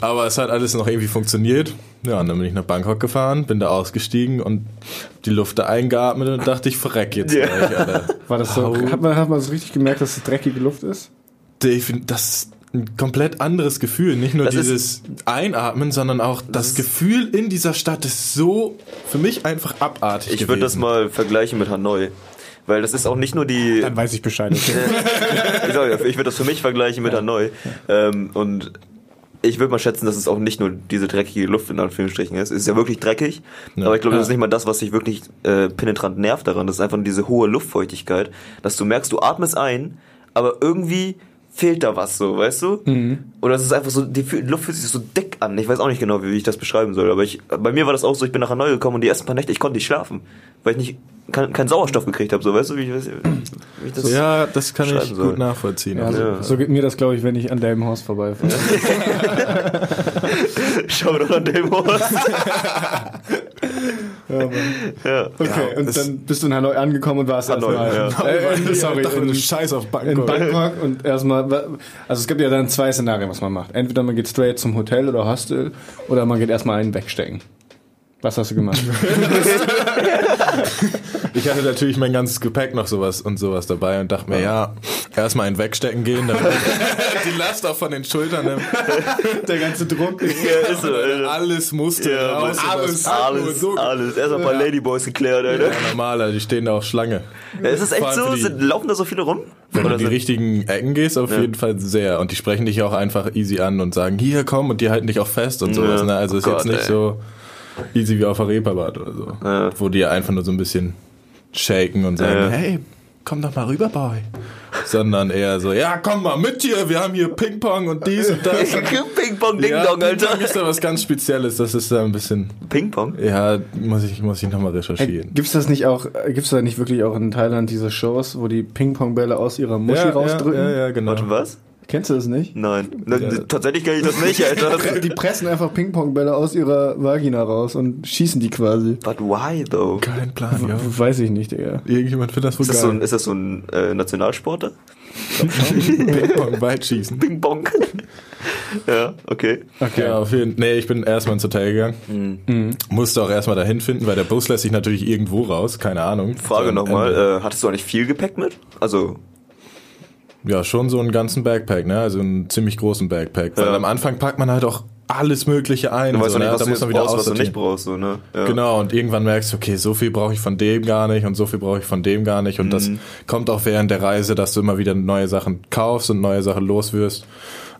Aber es hat alles noch irgendwie funktioniert. Ja, und dann bin ich nach Bangkok gefahren, bin da ausgestiegen und die Luft da eingeatmet und dachte, ich verreck jetzt Ja. gleich, Alter. War das so? Hat man, hat man so richtig gemerkt, dass es dreckige Luft ist? Defin- Das ist ein komplett anderes Gefühl. Nicht nur Das dieses Einatmen, sondern auch das Gefühl in dieser Stadt ist so für mich einfach abartig Ich würde das mal vergleichen mit Hanoi. Weil das ist auch nicht nur die. Dann weiß ich Bescheid. Okay. ich ja, ich würde das für mich vergleichen mit Hanoi. Ähm, und ich würde mal schätzen, dass es auch nicht nur diese dreckige Luft in Anführungsstrichen ist. Es ist ja wirklich dreckig, Ja. aber ich glaube, das ist nicht mal das, was dich wirklich äh, penetrant nervt daran. Das ist einfach nur diese hohe Luftfeuchtigkeit, dass du merkst, du atmest ein, aber irgendwie fehlt da was so, weißt du? Oder es ist einfach so, die Luft fühlt sich so dick an. Ich weiß auch nicht genau, wie ich das beschreiben soll, aber ich, bei mir war das auch so, ich bin nach Hanoi gekommen und die ersten paar Nächte, ich konnte nicht schlafen, weil ich nicht keinen kein Sauerstoff gekriegt habe, so, weißt du, wie ich, wie ich das Ja, das kann ich beschreiben gut soll. nachvollziehen. Ja, Also, so, Ja. so geht mir das, glaube ich, wenn ich an deinem Haus vorbeifahre. Schau doch an dem Horst. Ja, Mann. Ja. Okay, und das- dann bist du in Hanoi angekommen und warst Hanoi, erstmal. ja. Äh, sorry, Doch, in, Scheiß auf in Bangkok. Bangkok und erstmal. Also es gibt ja dann zwei Szenarien, was man macht. Entweder man geht straight zum Hotel oder Hostel oder man geht erstmal einen wegstecken. Was hast du gemacht? Ich hatte natürlich mein ganzes Gepäck noch sowas und sowas dabei und dachte mir, ja, erstmal einen wegstecken gehen, damit die Last auch von den Schultern nimmt. Der ganze Druck. Ja, ist so. Alles musste Ja, raus. alles, alles, so- alles. Erst mal ein paar Ladyboys geklärt, Alter. Ja, normal, Alter, die stehen da auf Schlange. Ja, ist es echt so? die- Sind, laufen da so viele rum? Wenn du Oder in die sind- richtigen Ecken gehst, auf Ja. jeden Fall sehr. Und die sprechen dich auch einfach easy an und sagen, hier komm, und die halten dich auch fest und sowas. Ja. Ne? Also Oh ist Gott, jetzt nicht ey. so easy wie auf der Reeperbahn oder so. Ja. Wo die einfach nur so ein bisschen shaken und sagen, Ja. hey, komm doch mal rüber, Boy. Sondern eher so, ja, komm mal mit hier, wir haben hier Ping-Pong und dies und das. Ping-Pong, Ding-Dong, ja, Alter. Ping-Pong ist da was ganz Spezielles. Das ist da ein bisschen, Ping-Pong? ja, muss ich, muss ich nochmal recherchieren. Gibt's das nicht auch, gibt's da nicht wirklich auch in Thailand diese Shows, wo die Ping-Pong-Bälle aus ihrer Muschi rausdrücken? Ja, ja, genau. Warte, was? Kennst du das nicht? Nein. Ja. Tatsächlich kenne ich das nicht, Alter. Die pressen einfach Ping-Pong-Bälle aus ihrer Vagina raus und schießen die quasi. But why, though? Kein Plan, ja. Weiß ich nicht, Digga. Irgendjemand findet das wohl Ist das so geil. ein, ist das so ein äh, Nationalsportler? Ping-Pong, Weitschießen. Ping-Pong. ja, okay. Okay. Ja, auf jeden Nee, ich bin erstmal ins Hotel gegangen. Mhm. Musste auch erstmal dahin finden, weil der Bus lässt sich natürlich irgendwo raus, keine Ahnung. Frage So nochmal, äh, hattest du auch nicht viel Gepäck mit? Also, Ja, schon so einen ganzen Backpack, ne? Also einen ziemlich großen Backpack. Weil Ja. am Anfang packt man halt auch alles Mögliche ein. du weißt so, doch nicht, ne? was da du muss man wieder brauchst, was du nicht brauchst, so, ne? Ja. Genau, und irgendwann merkst du, okay, so viel brauche ich von dem gar nicht und so viel brauche ich von dem gar nicht. Und Mhm. das kommt auch während der Reise, dass du immer wieder neue Sachen kaufst und neue Sachen loswirst.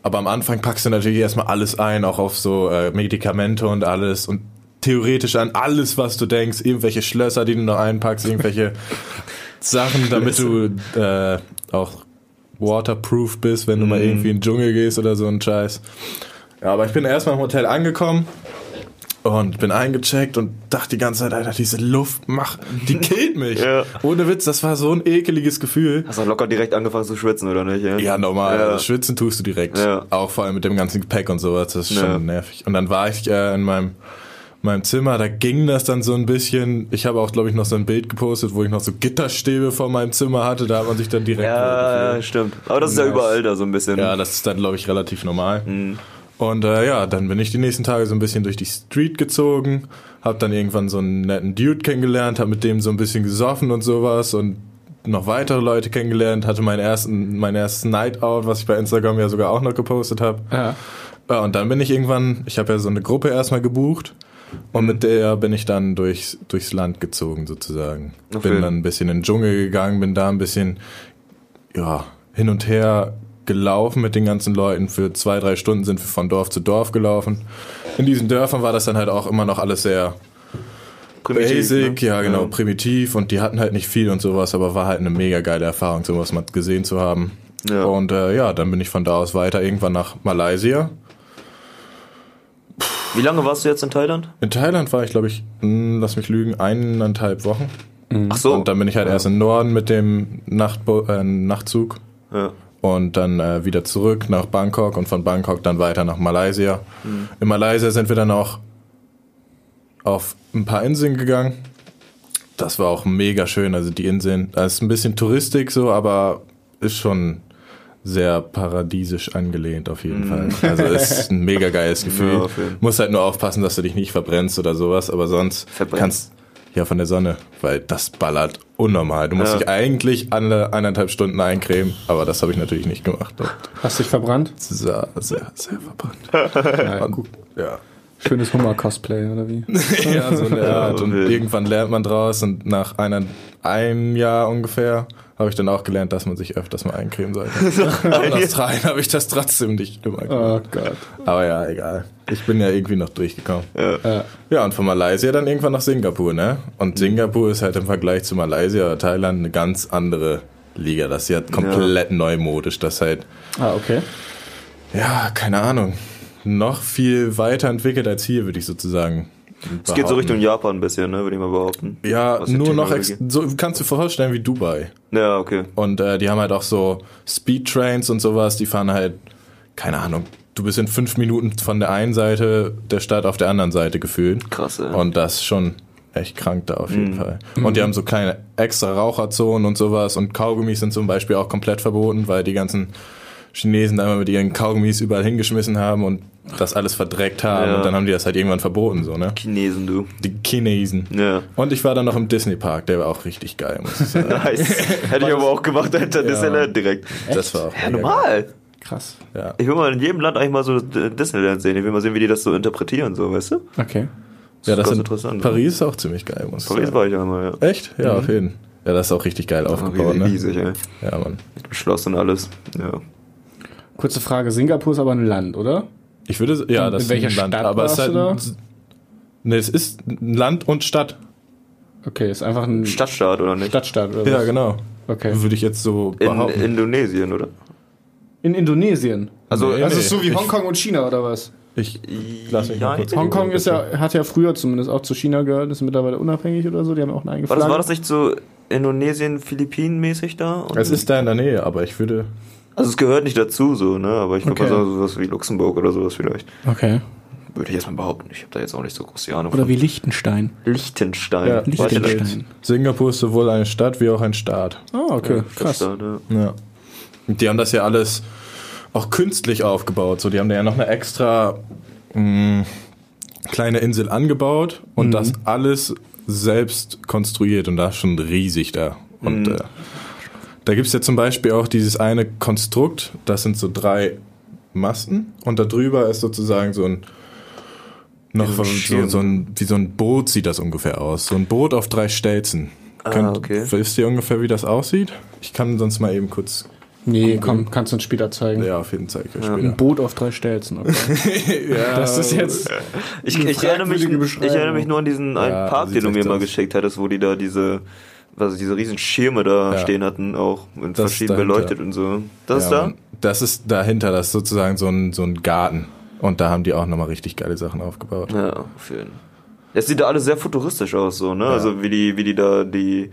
Aber am Anfang packst du natürlich erstmal alles ein, auch auf so äh, Medikamente und alles und theoretisch an alles, was du denkst, irgendwelche Schlösser, die du noch einpackst, irgendwelche Sachen, damit du äh, auch waterproof bist, wenn du mal irgendwie in den Dschungel gehst oder so ein Scheiß. Ja, aber ich bin erstmal im Hotel angekommen und bin eingecheckt und dachte die ganze Zeit, Alter, diese Luft, mach, die killt mich. Ja. Ohne Witz, das war so ein ekeliges Gefühl. Hast du locker direkt angefangen zu schwitzen, oder nicht? Ja, Ja, normal. Ja. Also schwitzen tust du direkt. Auch vor allem mit dem ganzen Gepäck und sowas. Das ist schon nervig. Und dann war ich äh, in meinem, meinem Zimmer, da ging das dann so ein bisschen. Ich habe auch, glaube ich, noch so ein Bild gepostet, wo ich noch so Gitterstäbe vor meinem Zimmer hatte. Da hat man sich dann direkt. Ja, stimmt. Aber das ist ja Nice. überall da so ein bisschen. Ja, das ist dann, glaube ich, relativ normal. Mhm. Und äh, ja, dann bin ich die nächsten Tage so ein bisschen durch die Street gezogen, hab dann irgendwann so einen netten Dude kennengelernt, hab mit dem so ein bisschen gesoffen und sowas und noch weitere Leute kennengelernt, hatte meinen ersten, mein erstes Night Out, was ich bei Instagram ja sogar auch noch gepostet habe. Ja. Ja, und dann bin ich irgendwann, ich habe ja so eine Gruppe erstmal gebucht und mit der bin ich dann durchs, durchs Land gezogen sozusagen. Okay. Bin dann ein bisschen in den Dschungel gegangen, bin da ein bisschen ja, hin und her gelaufen mit den ganzen Leuten. Für zwei, drei Stunden sind wir von Dorf zu Dorf gelaufen. In diesen Dörfern war das dann halt auch immer noch alles sehr basic, ne? ja genau, primitiv und die hatten halt nicht viel und sowas, aber war halt eine mega geile Erfahrung, sowas mal gesehen zu haben. Ja. Und äh, ja, dann bin ich von da aus weiter irgendwann nach Malaysia. Wie lange warst du jetzt in Thailand? In Thailand war ich, glaube ich, mh, lass mich lügen, eineinhalb Wochen. Ach so. Und dann bin ich halt erst im Norden mit dem Nachtbo äh, Nachtzug ja. und dann äh, wieder zurück nach Bangkok und von Bangkok dann weiter nach Malaysia. In Malaysia sind wir dann auch auf ein paar Inseln gegangen. Das war auch mega schön, also die Inseln. Da ist ein bisschen Touristik so, aber ist schon sehr paradiesisch angelehnt auf jeden Fall. Also ist ein mega geiles Gefühl. Ja. Musst halt nur aufpassen, dass du dich nicht verbrennst oder sowas, aber sonst Verbrennst? kannst ja von der Sonne, weil das ballert unnormal. Du musst Ja. dich eigentlich alle eineinhalb Stunden eincremen, aber das habe ich natürlich nicht gemacht. Und Hast dich verbrannt? sehr, sehr, sehr verbrannt. Ja, Und, gut. ja. Schönes Hummer-Cosplay, oder wie? ja, so eine Art. Und irgendwann lernt man draus und nach einer, einem Jahr ungefähr habe ich dann auch gelernt, dass man sich öfters mal eincremen sollte. Aber in Australien habe ich das trotzdem nicht gemacht. Oh Gott. Aber ja, egal. Ich bin ja irgendwie noch durchgekommen. Ja. Ja, und von Malaysia dann irgendwann nach Singapur, ne? Und Singapur ist halt im Vergleich zu Malaysia oder Thailand eine ganz andere Liga. Das ist ja komplett neumodisch. Das ist halt, Ah, okay. ja, keine Ahnung, noch viel weiterentwickelt als hier, würde ich sozusagen. Es geht so. Richtung Japan ein bisschen, ne, würde ich mal behaupten. Ja, nur noch, so kannst du dir vorstellen wie Dubai. Ja, okay. Und äh, die haben halt auch so Speedtrains und sowas, die fahren halt, keine Ahnung, du bist in fünf Minuten von der einen Seite der Stadt auf der anderen Seite gefühlt. Krass, ey. Und das ist schon echt krank da auf jeden Fall. Und die haben so kleine extra Raucherzonen und sowas und Kaugummis sind zum Beispiel auch komplett verboten, weil die ganzen Chinesen da immer mit ihren Kaugummis überall hingeschmissen haben und das alles verdreckt haben Ja. und dann haben die das halt irgendwann verboten, so, ne? Chinesen, du. Die Chinesen. Ja. Und ich war dann noch im Disney Park, der war auch richtig geil, muss ich sagen. Nice. Hätte ich aber auch gemacht, Alter. Disneyland direkt. Das war auch Ja, normal. Krass. Ja. Ich will mal in jedem Land eigentlich mal so äh, Disneyland sehen. Ich will mal sehen, wie die das so interpretieren, so, weißt du? Okay. Ja, das sind interessant. Paris ist auch ziemlich geil, muss ich Paris sagen. war ich einmal, ja. Echt? Ja, auf jeden Fall. Ja, das ist auch richtig geil aufgebaut, Riesig, ne? riesig, ey. Ja, Mann. Mit dem Schloss und alles. Ja. Kurze Frage, Singapur ist aber ein Land, oder? Ich würde, ja, In das ist welcher ein Land, Stadt aber es ist halt, du ne, es ist ein Land und Stadt. Okay, ist einfach ein Stadtstaat, oder nicht? Stadtstaat oder Ja, was? genau. Okay. Würde ich jetzt so In behaupten. Indonesien, oder? In Indonesien. Also, Nee, Das nee. ist so wie ich- Hongkong und China oder was? ich lass mich mal kurz Hongkong ist ja, hat ja früher zumindest auch zu China gehört, ist mittlerweile unabhängig oder so, die haben auch eine eigene War das, Flagge. war das nicht so Indonesien, Philippinen mäßig da? Und Es ist da in der Nähe, aber ich würde. Also es gehört nicht dazu, so, ne? Aber ich würde Okay. sagen, sowas wie Luxemburg oder sowas vielleicht. Okay. Würde ich jetzt mal behaupten. Ich habe da jetzt auch nicht so große Ahnung Oder von. wie Liechtenstein. Liechtenstein. Ja, Liechtenstein. Singapur ist sowohl eine Stadt wie auch ein Staat. Ah, okay, da? krass. Stadtstaat, ja. Ja. Und die haben das ja alles auch künstlich aufgebaut. So, die haben da ja noch eine extra mh, kleine Insel angebaut und das alles selbst konstruiert und das ist schon riesig da. Und äh, da gibt's ja zum Beispiel auch dieses eine Konstrukt, das sind so drei Masten und da drüber ist sozusagen so ein noch Wie so so, ein so, ein, wie so ein Boot sieht das ungefähr aus. So ein Boot auf drei Stelzen. Ah, okay. Wisst ihr ungefähr, wie das aussieht? Ich kann sonst mal eben kurz Nee, komm, kannst du uns später zeigen. ja, auf jeden Fall zeige ich Ein später. Boot auf drei Stelzen. Okay. das ist jetzt. Ich, Eine ich, erinnere mich, ich erinnere mich nur an diesen einen Ja, Park, den du mir mal geschickt hattest, wo die da diese, was, diese riesen Schirme da Ja. stehen hatten, auch in Das ist verschieden beleuchtet und so. Das ist ja, da? Mann. Das ist dahinter, das ist sozusagen so ein, so ein Garten. Und da haben die auch nochmal richtig geile Sachen aufgebaut. Ja, Fall. Es sieht da alles sehr futuristisch aus, so, ne? Also wie die, wie die da die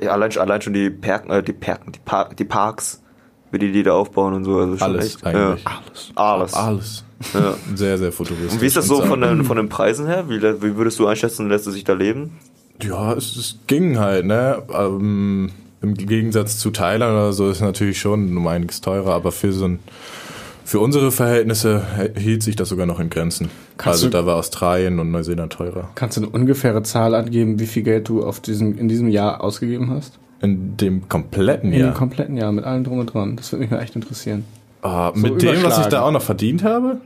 ja, allein, allein schon die Perken, äh, die Perken, die, Par die Parks, wie die die da aufbauen und so. Also schon Alles echt, eigentlich. Ja. Alles. Alles. Ja. Sehr, sehr futuristisch. Und wie ist das so Und von den, von den Preisen her? Wie, wie würdest du einschätzen, lässt es sich da leben? Ja, es, es ging halt, ne? Ähm, Im Gegensatz zu Thailand oder so ist es natürlich schon um einiges teurer, aber für so ein für unsere Verhältnisse hielt sich das sogar noch in Grenzen. Kannst also da war Australien und Neuseeland teurer. Kannst du eine ungefähre Zahl angeben, wie viel Geld du auf diesem, in diesem Jahr ausgegeben hast? In dem kompletten In Jahr. dem kompletten Jahr, mit allem drum und dran. Das würde mich mal echt interessieren. Ah, mit dem, was ich da auch noch verdient habe?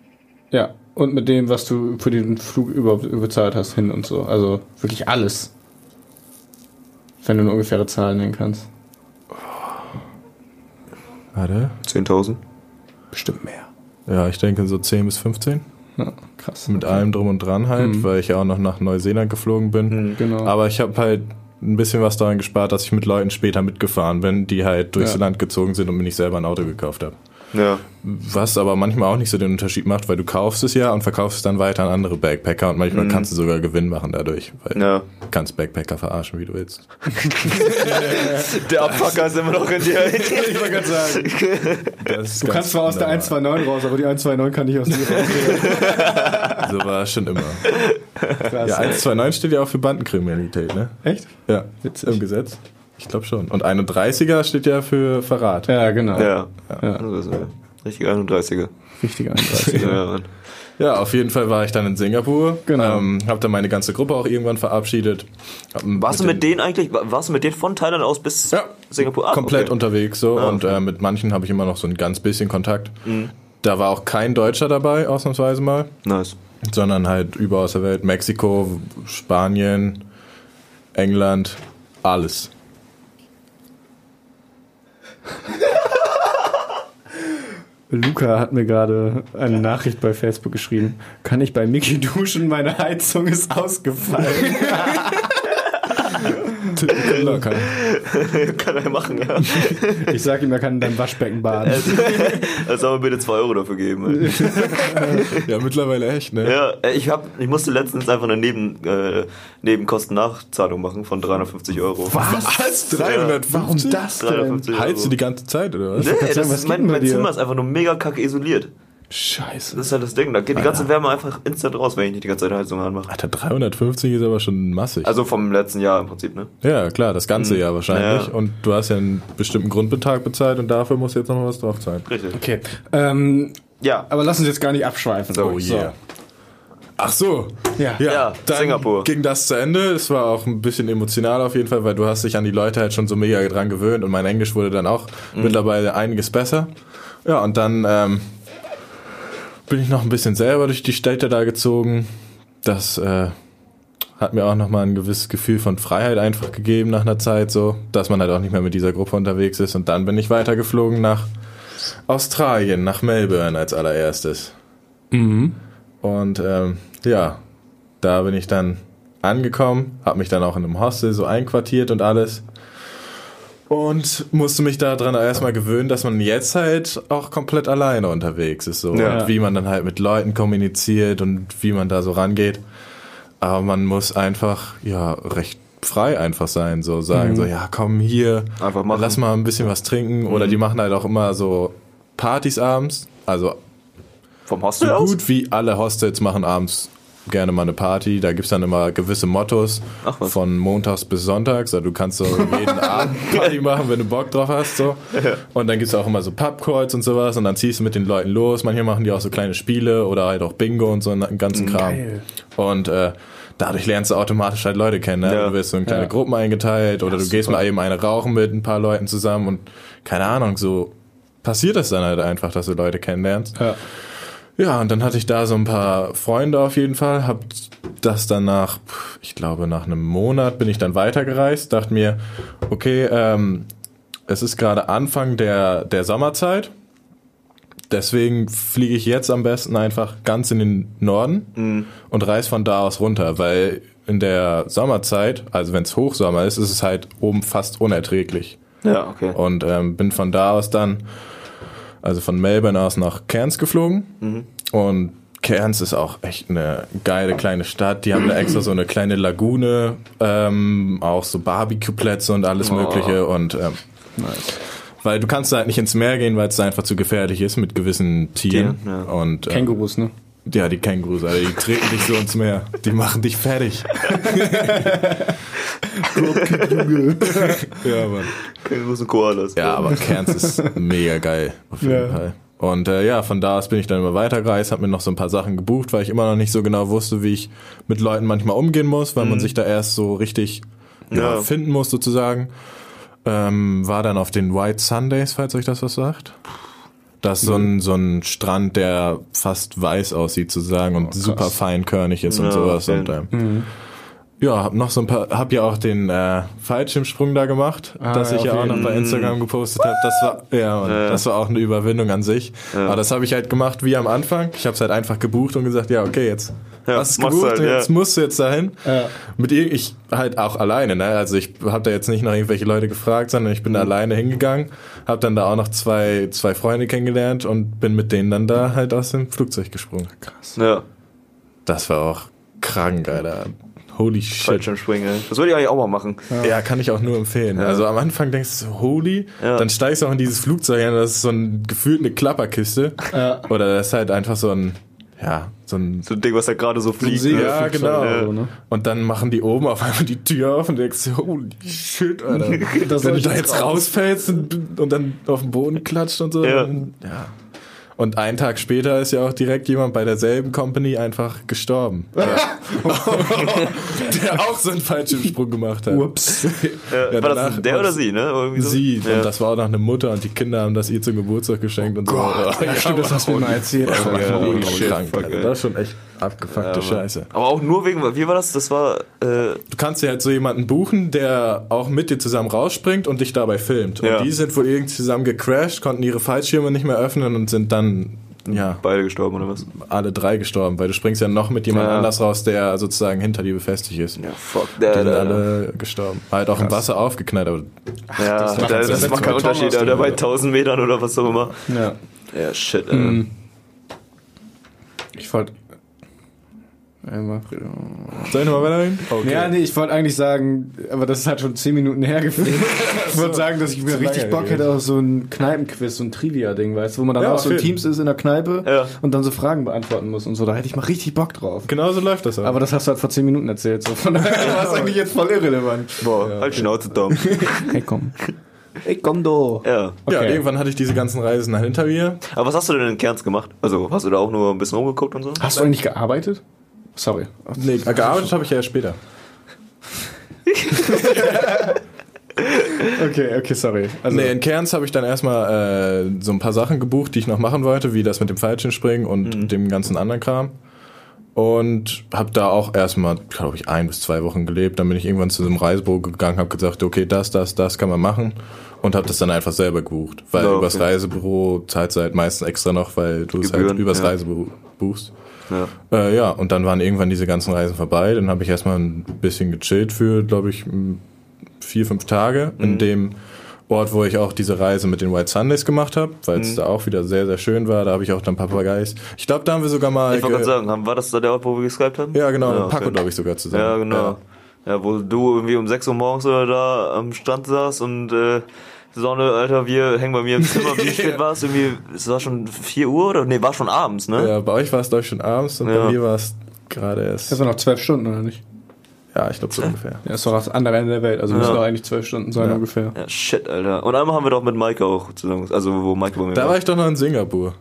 Ja, und mit dem, was du für den Flug überhaupt bezahlt hast, hin und so. Also wirklich alles. Wenn du eine ungefähre Zahl nennen kannst. Warte. 10.000? Bestimmt mehr. Ja, ich denke so 10 bis 15. Ja, krass. Mit allem drum und dran halt, weil ich ja auch noch nach Neuseeland geflogen bin. Genau. Aber ich habe halt ein bisschen was daran gespart, dass ich mit Leuten später mitgefahren bin, die halt durchs Ja. Land gezogen sind und mir nicht selber ein Auto gekauft habe. Ja. Was aber manchmal auch nicht so den Unterschied macht, weil du kaufst es ja und verkaufst es dann weiter an andere Backpacker und manchmal kannst du sogar Gewinn machen dadurch, weil Ja. du kannst Backpacker verarschen, wie du willst. Der Abfucker ist immer noch in dir. ich wollte gerade sagen. Das Du kannst zwar aus der 129 raus, aber die 129 kann nicht aus dir raus. So war es schon immer. Krass. Ja, 129 steht ja auch für Bandenkriminalität, ne? Echt? Ja, Witzig. im Gesetz. Ich glaube schon. Und 31er steht ja für Verrat. Ja, genau. Ja. Ja. Das ist, ja. Richtig 31er. Richtige 31. Ja, Mann. Ja, auf jeden Fall war ich dann in Singapur. Genau. Ähm, hab dann meine ganze Gruppe auch irgendwann verabschiedet. Warst du mit denen eigentlich, warst du mit denen von Thailand aus bis Ja, Singapur? Ah, komplett okay. unterwegs so Ah, und okay. Mhm. äh, mit manchen habe ich immer noch so ein ganz bisschen Kontakt. Da war auch kein Deutscher dabei, ausnahmsweise mal, Nice. sondern halt überall aus der Welt. Mexiko, Spanien, England, alles. Luca hat mir gerade eine Nachricht bei Facebook geschrieben. Kann ich bei Mickey duschen? Meine Heizung ist ausgefallen. Locker. Kann er machen, ja. Ich sag ihm, er kann in deinem Waschbecken baden. Also soll mir bitte 2 Euro dafür geben. Ja, mittlerweile echt, ne? Ja, ich hab, ich musste letztens einfach eine Neben, äh, Nebenkostennachzahlung machen von 350 Euro. Was? 350? Warum das denn? 350 Euro. Heizt du die ganze Zeit, oder was? Nee, sagen, das was ist geht mein, mein? Zimmer ist einfach nur mega kacke isoliert. Scheiße. Das ist halt das Ding. Da geht die ganze Wärme einfach instant raus, wenn ich nicht die ganze Zeit Heizung anmache. Alter, 350 ist aber schon massig. Also vom letzten Jahr im Prinzip, ne? ja, klar, das ganze Jahr wahrscheinlich. Ja. Und du hast ja einen bestimmten Grundbetrag bezahlt und dafür musst du jetzt nochmal was drauf zahlen. Richtig. Okay. Ähm, Ja. aber lass uns jetzt gar nicht abschweifen. Oh yeah. Ach so. Ja. Ja, dann Singapur. ging das zu Ende. Es war auch ein bisschen emotional auf jeden Fall, weil du hast dich an die Leute halt schon so mega dran gewöhnt und mein Englisch wurde dann auch Mhm. mittlerweile einiges besser. Ja, und dann ähm, bin ich noch ein bisschen selber durch die Städte da gezogen. Das äh, hat mir auch nochmal ein gewisses Gefühl von Freiheit einfach gegeben nach einer Zeit, so, dass man halt auch nicht mehr mit dieser Gruppe unterwegs ist. Und dann bin ich weitergeflogen nach Australien, nach Melbourne als allererstes. Und ähm, ja, da bin ich dann angekommen, habe mich dann auch in einem Hostel so einquartiert und alles. Und musste mich daran erstmal gewöhnen, dass man jetzt halt auch komplett alleine unterwegs ist. So. Ja. Und wie man dann halt mit Leuten kommuniziert und wie man da so rangeht. Aber man muss einfach, ja, recht frei einfach sein. So sagen, so, ja, komm hier, Einfach machen. lass mal ein bisschen was trinken. Oder die machen halt auch immer so Partys abends. Also Vom Hostel so aus? gut wie alle Hostels machen abends gerne mal eine Party. Da gibt's dann immer gewisse Mottos Ach was. von montags bis sonntags. Also du kannst so jeden Abend Party machen, wenn du Bock drauf hast. So. Und dann gibt's auch immer so Pubcalls und sowas. Und dann ziehst du mit den Leuten los. Manchmal machen die auch so kleine Spiele oder halt auch Bingo und so einen ganzen Kram. Geil. Und äh, dadurch lernst du automatisch halt Leute kennen. Ne? Ja. Du wirst so in kleine Ja. Gruppen eingeteilt oder Ja, du gehst mal eben eine rauchen mit ein paar Leuten zusammen und keine Ahnung, so passiert das dann halt einfach, dass du Leute kennenlernst. Ja. Ja, und dann hatte ich da so ein paar Freunde auf jeden Fall, hab das dann nach, pf, ich glaube nach einem Monat bin ich dann weitergereist, dachte mir, okay, ähm, es ist gerade Anfang der, der Sommerzeit, deswegen fliege ich jetzt am besten einfach ganz in den Norden und reise von da aus runter, weil in der Sommerzeit, also wenn es Hochsommer ist, ist es halt oben fast unerträglich. Ja, okay. Und ähm, bin von da aus dann, also von Melbourne aus nach Cairns geflogen. Und Cairns ist auch echt eine geile kleine Stadt. Die haben da extra so eine kleine Lagune, ähm, auch so Barbecue-Plätze und alles Mögliche. Und ähm, weil du kannst da halt nicht ins Meer gehen, weil es einfach zu gefährlich ist mit gewissen Tieren. Ja, ja. Und äh, Kängurus, ne? Ja, die Kängurus, Alter, die treten dich so ins Meer. Die machen dich fertig. ja, Mann. Keine großen Koalas. Ja, aber Cairns ist mega geil, auf jeden Ja. Fall. Und äh, ja, von da aus bin ich dann immer weitergereist, habe mir noch so ein paar Sachen gebucht, weil ich immer noch nicht so genau wusste, wie ich mit Leuten manchmal umgehen muss, weil man sich da erst so richtig ja, Ja. finden muss sozusagen. Ähm, war dann auf den White Sundays, falls euch das was sagt. Das ist so ein, so ein Strand, der fast weiß aussieht sozusagen und super feinkörnig ist und Ja, sowas. okay. Und ähm, ja, hab noch so ein paar, hab ja auch den äh, Fallschirmsprung da gemacht, Ah, das ja, ich ja auch noch bei Instagram gepostet habe. Das war ja, Mann, Ja. das war auch eine Überwindung an sich. Aber das habe ich halt gemacht wie am Anfang. Ich habe es halt einfach gebucht und gesagt, ja okay, jetzt Ja, hast gebucht, halt, und ja. jetzt musst du jetzt dahin. Ja. Mit ihr, ich halt auch alleine, ne? Also ich habe da jetzt nicht noch irgendwelche Leute gefragt, sondern ich bin Mhm. da alleine hingegangen, habe dann da auch noch zwei zwei Freunde kennengelernt und bin mit denen dann da halt aus dem Flugzeug gesprungen. Ja. Das war auch krank, Alter. Holy shit. Fallschirmspringen. Das würde ich eigentlich auch mal machen. Ja, kann ich auch nur empfehlen. Also am Anfang denkst du so, holy, Ja. dann steigst du auch in dieses Flugzeug ein, das ist so ein gefühlt eine Klapperkiste. Ja. Oder das ist halt einfach so ein, ja, so ein So ein Ding, was da gerade so fliegt. Segel- ne? ja, genau. so, ne? Und dann machen die oben auf einmal die Tür auf und denkst du, holy shit, Alter. Wenn du da jetzt raus. rausfällst und, und dann auf den Boden klatscht und so. Ja. Dann, ja. Und einen Tag später ist ja auch direkt jemand bei derselben Company einfach gestorben. der auch so einen Fallschirmsprung gemacht hat. Ups. Ja, Ja, war danach das der war oder sie, ne? Irgendwie so? Sie, Ja. und das war auch noch eine Mutter und die Kinder haben das ihr zum Geburtstag geschenkt und so. Ja, stimmt, das hast du mir mal erzählt. Das Ja, krank. Das ist schon echt abgefuckte Scheiße. Aber auch nur wegen, wie war das? Das war, äh, Du kannst dir halt so jemanden buchen, der auch mit dir zusammen rausspringt und dich dabei filmt. Ja. Und die sind wohl irgendwie zusammen gecrashed, konnten ihre Fallschirme nicht mehr öffnen und sind dann, ja, beide gestorben oder was? alle drei gestorben, weil du springst ja noch mit jemand Ja. anders raus, der sozusagen hinter dir befestigt ist. Ja, fuck. Die Der, sind der, alle gestorben. Halt auch im Wasser aufgeknallt, aber ja, das, macht- das, das macht keinen Beton Unterschied, dem- bei 1000 Metern oder was auch immer. Ja. Ja, shit, Alter. Mhm. Ich wollte. Einmal. Soll ich nochmal weiterhin? Okay. Ja, nee, ich wollte eigentlich sagen, aber das ist halt schon 10 Minuten hergeführt. ich wollte sagen, dass ich mir richtig Bock hätte auf so ein Kneipenquiz, so ein Trivia-Ding, weißt du, wo man dann Ja, auch so. Teams ist in der Kneipe Ja. und dann so Fragen beantworten muss und so. Da hätte ich mal richtig Bock drauf. Genau so läuft das auch. Aber das hast du halt vor 10 Minuten erzählt. So. Von daher war es eigentlich jetzt voll irrelevant. Boah, halt Schnauze, Tom. Hey, komm. Hey, komm do. ja. ja, okay. irgendwann hatte ich diese ganzen Reisen dann hinter mir. Aber was hast du denn in Kerns gemacht? Also, hast du da auch nur ein bisschen rumgeguckt und so? Hast du eigentlich gearbeitet? Sorry. Nee, gearbeitet habe ich ja erst später. Okay, okay, sorry. Also, Nee, in Cairns habe ich dann erstmal äh, so ein paar Sachen gebucht, die ich noch machen wollte, wie das mit dem Fallschirmspringen und dem ganzen anderen Kram. Und habe da auch erstmal, glaube ich, ein bis zwei Wochen gelebt. Dann bin ich irgendwann zu einem Reisebüro gegangen, habe gesagt, okay, das, das, das kann man machen. Und habe das dann einfach selber gebucht. Weil Ja, okay. übers Reisebüro zahlst du halt meistens extra noch, weil du es halt Gebühren, übers ja. Reisebüro buchst. Ja. Äh, ja, und dann waren irgendwann diese ganzen Reisen vorbei. Dann habe ich erstmal ein bisschen gechillt für, glaube ich, vier, fünf Tage Mhm. in dem Ort, wo ich auch diese Reise mit den White Sundays gemacht habe, weil Mhm. es da auch wieder sehr, sehr schön war. Da habe ich auch dann Papageis. Ich glaube, da haben wir sogar mal. Ich wollte ge- gerade sagen, war das da der Ort, wo wir geskypt haben? ja, genau, Ja, mit Paco, okay. glaube ich, sogar zusammen. Ja, genau. Ja. wo du irgendwie um 6 Uhr morgens oder da am Strand saß und äh, Sonne, Alter, wir hängen bei mir im Zimmer. Wie spät war es? Irgendwie, es war schon 4 Uhr oder? Nee, war schon abends, ne? Ja, bei euch war es, glaube ich, schon abends und Ja. bei mir war es gerade erst. Das waren noch zwölf Stunden, oder nicht? Ja, ich glaube so ungefähr. Ja, ist doch das andere Ende der Welt. Also müssen doch eigentlich zwölf Stunden sein Ja. ungefähr. Ja, shit, Alter. Und einmal haben wir doch mit Maike auch zusammen, also wo Maike bei mir Da war ich doch noch in Singapur.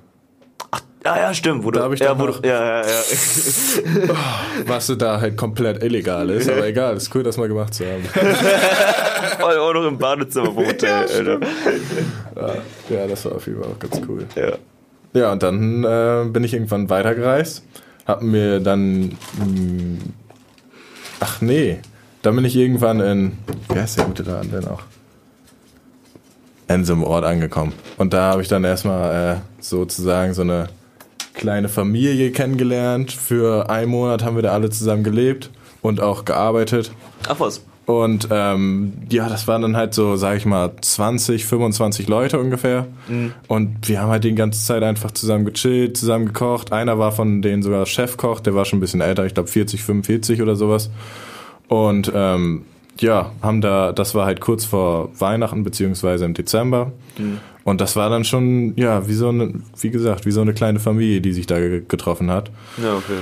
Ja, ja, stimmt. Wo Da du, hab ich ja, wo du, ja, ja, ja. Was da halt komplett illegal ist, aber egal, ist cool, das mal gemacht zu haben. Auch noch im Badezimmer vom Hotel, Alter. Ja, das war auf jeden Fall auch ganz cool. Ja. Ja, und dann äh, bin ich irgendwann weitergereist, hab mir dann, mh, ach nee, dann bin ich irgendwann in, wie heißt der gute Laden denn auch? In so einem Ort angekommen. Und da habe ich dann erstmal äh, sozusagen so eine kleine Familie kennengelernt. Für einen Monat haben wir da alle zusammen gelebt und auch gearbeitet. Ach was. Und ähm, ja, das waren dann halt so, sag ich mal, 20, 25 Leute ungefähr. Und wir haben halt die ganze Zeit einfach zusammen gechillt, zusammen gekocht. Einer war von denen sogar Chefkoch, der war schon ein bisschen älter, ich glaube 40, 45 oder sowas. Und ähm, ja, haben da, das war halt kurz vor Weihnachten beziehungsweise im Dezember. Und das war dann schon, ja, wie so eine, wie gesagt, wie so eine kleine Familie, die sich da ge- getroffen hat. Ja, okay.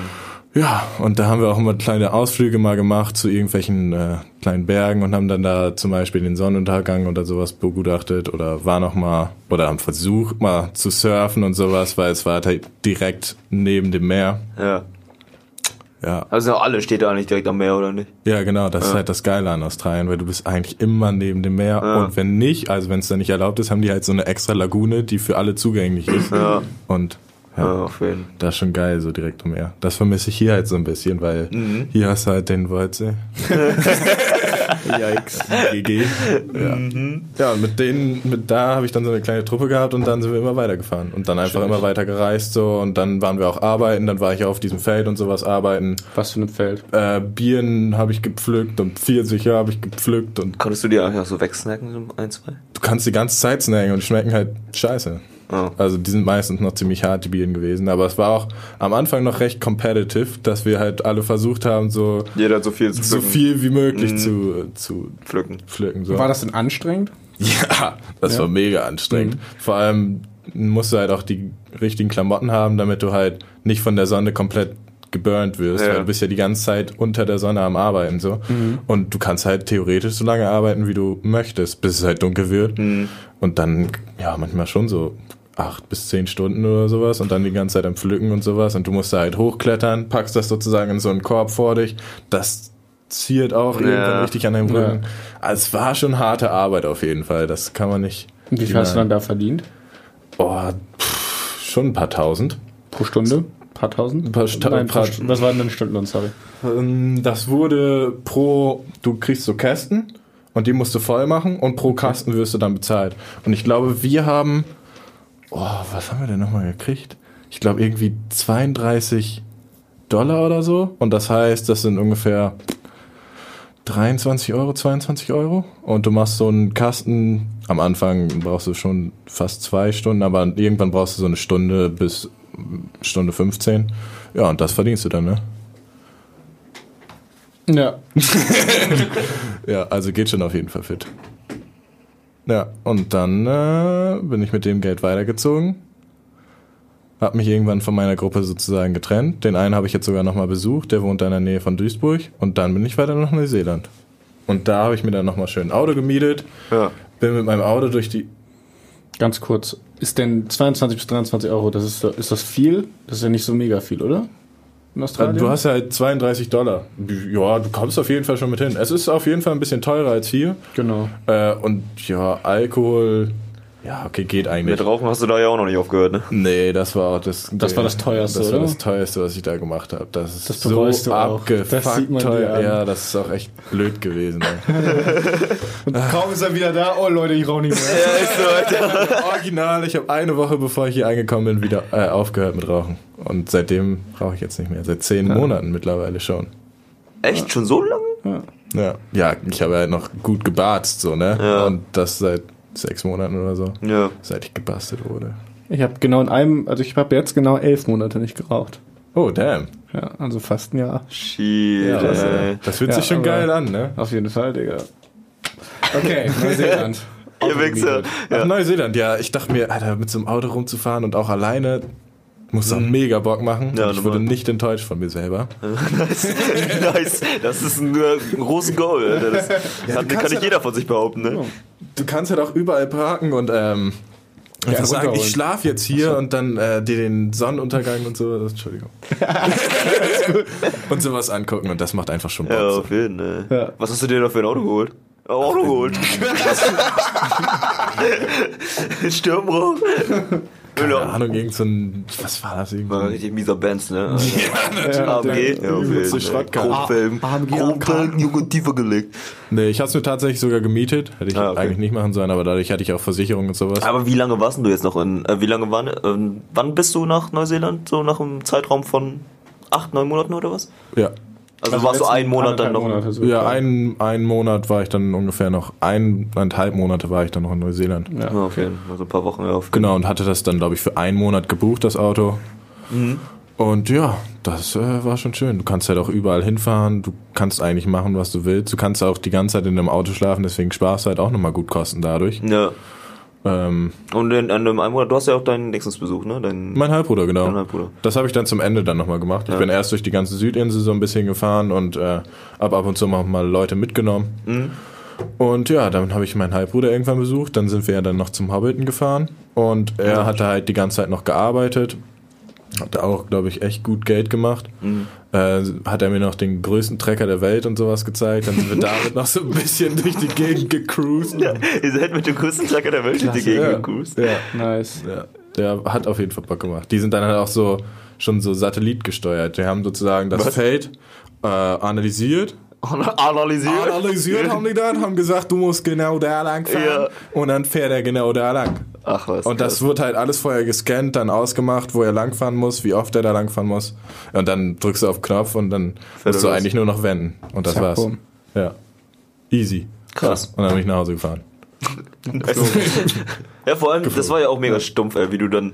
Ja, und da haben wir auch immer kleine Ausflüge mal gemacht zu irgendwelchen äh, kleinen Bergen und haben dann da zum Beispiel den Sonnenuntergang oder sowas begutachtet oder war noch mal oder haben versucht mal zu surfen und sowas, weil es war halt direkt neben dem Meer. Ja. Ja, Also alle steht da nicht direkt am Meer, oder nicht? ja genau, das ist halt das Geile an Australien, weil du bist eigentlich immer neben dem Meer Ja. und wenn nicht, also wenn es dann nicht erlaubt ist, haben die halt so eine extra Lagune, die für alle zugänglich ist. Ja. Und Ja, ja, auf jeden das ist schon geil, so direkt am Meer. Das vermisse ich hier halt so ein bisschen, weil hier hast du halt den Waldsee. Yikes. GG. Ja. ja, und mit denen, mit da habe ich dann so eine kleine Truppe gehabt und dann sind wir immer weitergefahren und dann einfach immer weiter gereist so und dann waren wir auch arbeiten, dann war ich auf diesem Feld und sowas arbeiten. Was für ein Feld. Äh, Bieren habe ich gepflückt und Pfirsiche habe ich gepflückt und Konntest du die einfach so wegsnacken, so ein, zwei? du kannst die ganze Zeit snacken und die schmecken halt scheiße. Oh. Also die sind meistens noch ziemlich hart, die Bieren gewesen. Aber es war auch am Anfang noch recht competitive, dass wir halt alle versucht haben, so, Jeder hat so viel zu so pflücken. viel wie möglich zu, zu pflücken. pflücken. So. War das denn anstrengend? Ja, das Ja. war mega anstrengend. Vor allem musst du halt auch die richtigen Klamotten haben, damit du halt nicht von der Sonne komplett geburnt wirst, Ja. weil du bist ja die ganze Zeit unter der Sonne am Arbeiten so. Und du kannst halt theoretisch so lange arbeiten, wie du möchtest, bis es halt dunkel wird. Und dann, ja, manchmal schon so acht bis zehn Stunden oder sowas und dann die ganze Zeit am Pflücken und sowas. Und du musst da halt hochklettern, packst das sozusagen in so einen Korb vor dich. Das ziert auch Ja. irgendwann richtig an deinem Rücken. Also es war schon harte Arbeit auf jeden Fall. Das kann man nicht. Und wie viel hast du dann da verdient? Oh, pff, schon ein paar tausend. Pro Stunde? Paar tausend? Ein paar Sta- Nein, paar- St- was war denn dein Stundenlohn, sorry? Ähm, Das wurde pro, du kriegst so Kästen und die musst du voll machen und pro Kasten wirst du dann bezahlt. Und ich glaube, wir haben, oh, was haben wir denn nochmal gekriegt? Ich glaube irgendwie 32 Dollar oder so. Und das heißt, das sind ungefähr 23 Euro, 22 Euro. Und du machst so einen Kasten, am Anfang brauchst du schon fast zwei Stunden, aber irgendwann brauchst du so eine Stunde bis Stunde 15. Ja, und das verdienst du dann, ne? Ja. Ja, also geht schon auf jeden Fall fit. Ja, und dann äh, bin ich mit dem Geld weitergezogen. Hab mich irgendwann von meiner Gruppe sozusagen getrennt. Den einen habe ich jetzt sogar nochmal besucht, der wohnt da in der Nähe von Duisburg. Und dann bin ich weiter nach Neuseeland. Und da habe ich mir dann nochmal schön ein Auto gemietet. Ja. Bin mit meinem Auto durch die. Ganz kurz. Ist denn 22 bis 23 Euro, das ist, ist das viel? Das ist ja nicht so mega viel, oder? In Australien? Du hast ja halt 32 Dollar. Ja, du kommst auf jeden Fall schon mit hin. Es ist auf jeden Fall ein bisschen teurer als hier. Genau. Äh, und ja, Alkohol. Ja, okay, geht eigentlich. Mit Rauchen hast du da ja auch noch nicht aufgehört, ne? Nee, das war auch das. Das war das teuerste, Das war das teuerste, was ich da gemacht habe. Das ist Das so abgefuckt Das sieht man dir teuer. an. Ja, das ist auch echt blöd gewesen. Und kaum ist er wieder da, oh Leute, ich rauche nicht mehr. Ja, ist so, Alter. Original, ich habe eine Woche bevor ich hier angekommen bin wieder äh, aufgehört mit Rauchen. Und seitdem rauche ich jetzt nicht mehr. Seit zehn Monaten mittlerweile schon. Echt? Schon so lange? Ja, ja ich habe halt noch gut gebarzt, so, ne? Ja. Und das seit sechs Monaten oder so. Ja. Seit ich gebastelt wurde. Ich habe genau in einem, also ich habe jetzt genau elf Monate nicht geraucht. Oh, damn. Ja, also fast ein Jahr. Shit, Ja, das, ey. äh, das fühlt Ja, sich schon geil an, ne? Auf jeden Fall, Digga. Okay, Neuseeland. Ihr Wichser. Nach Ja. Neuseeland, ja. Ich dachte mir, Alter, mit so einem Auto rumzufahren und auch alleine muss doch mega Bock machen. Mhm. Ja, ich wurde normal. nicht enttäuscht von mir selber. nice. nice. Das ist ein, äh, ein großes Goal, Alter. Das kann, kannst kann nicht ja- jeder von sich behaupten, ne? Du kannst halt auch überall parken und ähm, einfach sagen, ich schlafe jetzt hier und dann äh, dir den Sonnenuntergang und so, Entschuldigung. und sowas angucken und das macht einfach schon Bock. Ja, so. auf jeden Fall. Ja. Was hast du dir da für ein Auto geholt? Ein Auto geholt. Sturmbruch. Keine Ahnung, irgend so ein, was war das War irgendwie? richtig mieser Bands, ne? Ja, AMG. Ja, auf jeden Fall. AMG, Chromfelgen, Junge, tiefer gelegt. Nee, ich hab's mir tatsächlich sogar gemietet. Hätte ich Ah, okay. eigentlich nicht machen sollen, aber dadurch hatte ich auch Versicherung und sowas. Aber wie lange warst denn du jetzt noch in, äh, wie lange waren, ähm, wann bist du nach Neuseeland? So nach einem Zeitraum von acht, neun Monaten oder was? Ja. Also, warst du einen Monat dann noch? Monate so. Ja, einen, einen Monat war ich dann ungefähr noch, ein, eineinhalb Monate war ich dann noch in Neuseeland. Ja, auf jeden Fall. Also ein paar Wochen ja, auf Genau, und hatte das dann, glaube ich, für einen Monat gebucht, das Auto. Und ja, das äh, war schon schön. Du kannst halt auch überall hinfahren, du kannst eigentlich machen, was du willst. Du kannst auch die ganze Zeit in einem Auto schlafen, deswegen sparst du halt auch nochmal gut Kosten dadurch. Ja. Ähm, Und in, in einem Monat, du hast ja auch deinen nächsten Besuch, ne? Dein, mein Halbbruder, genau. Dein Halbbruder. Das habe ich dann zum Ende dann nochmal gemacht. Ich Ja. bin erst durch die ganze Südinsel so ein bisschen gefahren und äh, ab ab und zu auch mal Leute mitgenommen. Mhm. Und ja, dann habe ich meinen Halbbruder irgendwann besucht. Dann sind wir ja dann noch zum Hobbiton gefahren. Und er Ja. hatte halt die ganze Zeit noch gearbeitet. Hat auch, glaube ich, echt gut Geld gemacht. Mhm. Äh, hat er mir noch den größten Trecker der Welt und sowas gezeigt. Dann sind wir damit noch so ein bisschen durch die Gegend gecruised. Ja, ihr seid mit dem größten Tracker der Welt in die Gegend Ja. gecruised. Ja. Nice. Ja, der hat auf jeden Fall Bock gemacht. Die sind dann halt auch so schon so satellitgesteuert. Die haben sozusagen das Was? Feld äh, analysiert. Analysiert. Analysiert haben die das, haben gesagt, du musst genau da lang fahren. Ja. Und dann fährt er genau da lang. Ach was. Und das wird halt alles vorher gescannt, dann ausgemacht, wo er langfahren muss, wie oft er da langfahren muss. Und dann drückst du auf Knopf und dann Fährt musst du er los. eigentlich nur noch wenden. Und das Zack, war's. bumm. Ja. Easy. Krass. Und dann bin ich nach Hause gefahren. Ja, vor allem, das war ja auch mega stumpf, ey, wie du dann.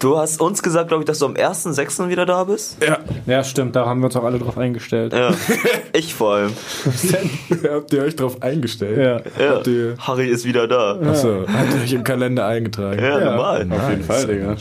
Du hast uns gesagt, glaube ich, dass du am 1.6. wieder da bist. Ja. Ja, stimmt, da haben wir uns auch alle drauf eingestellt. Ja. ich vor allem. Habt ihr euch drauf eingestellt? Ja. Ja. Habt ihr, Harry ist wieder da. achso, habt ihr euch im Kalender eingetragen? Ja, Ja. normal. Auf jeden Fall, Digga.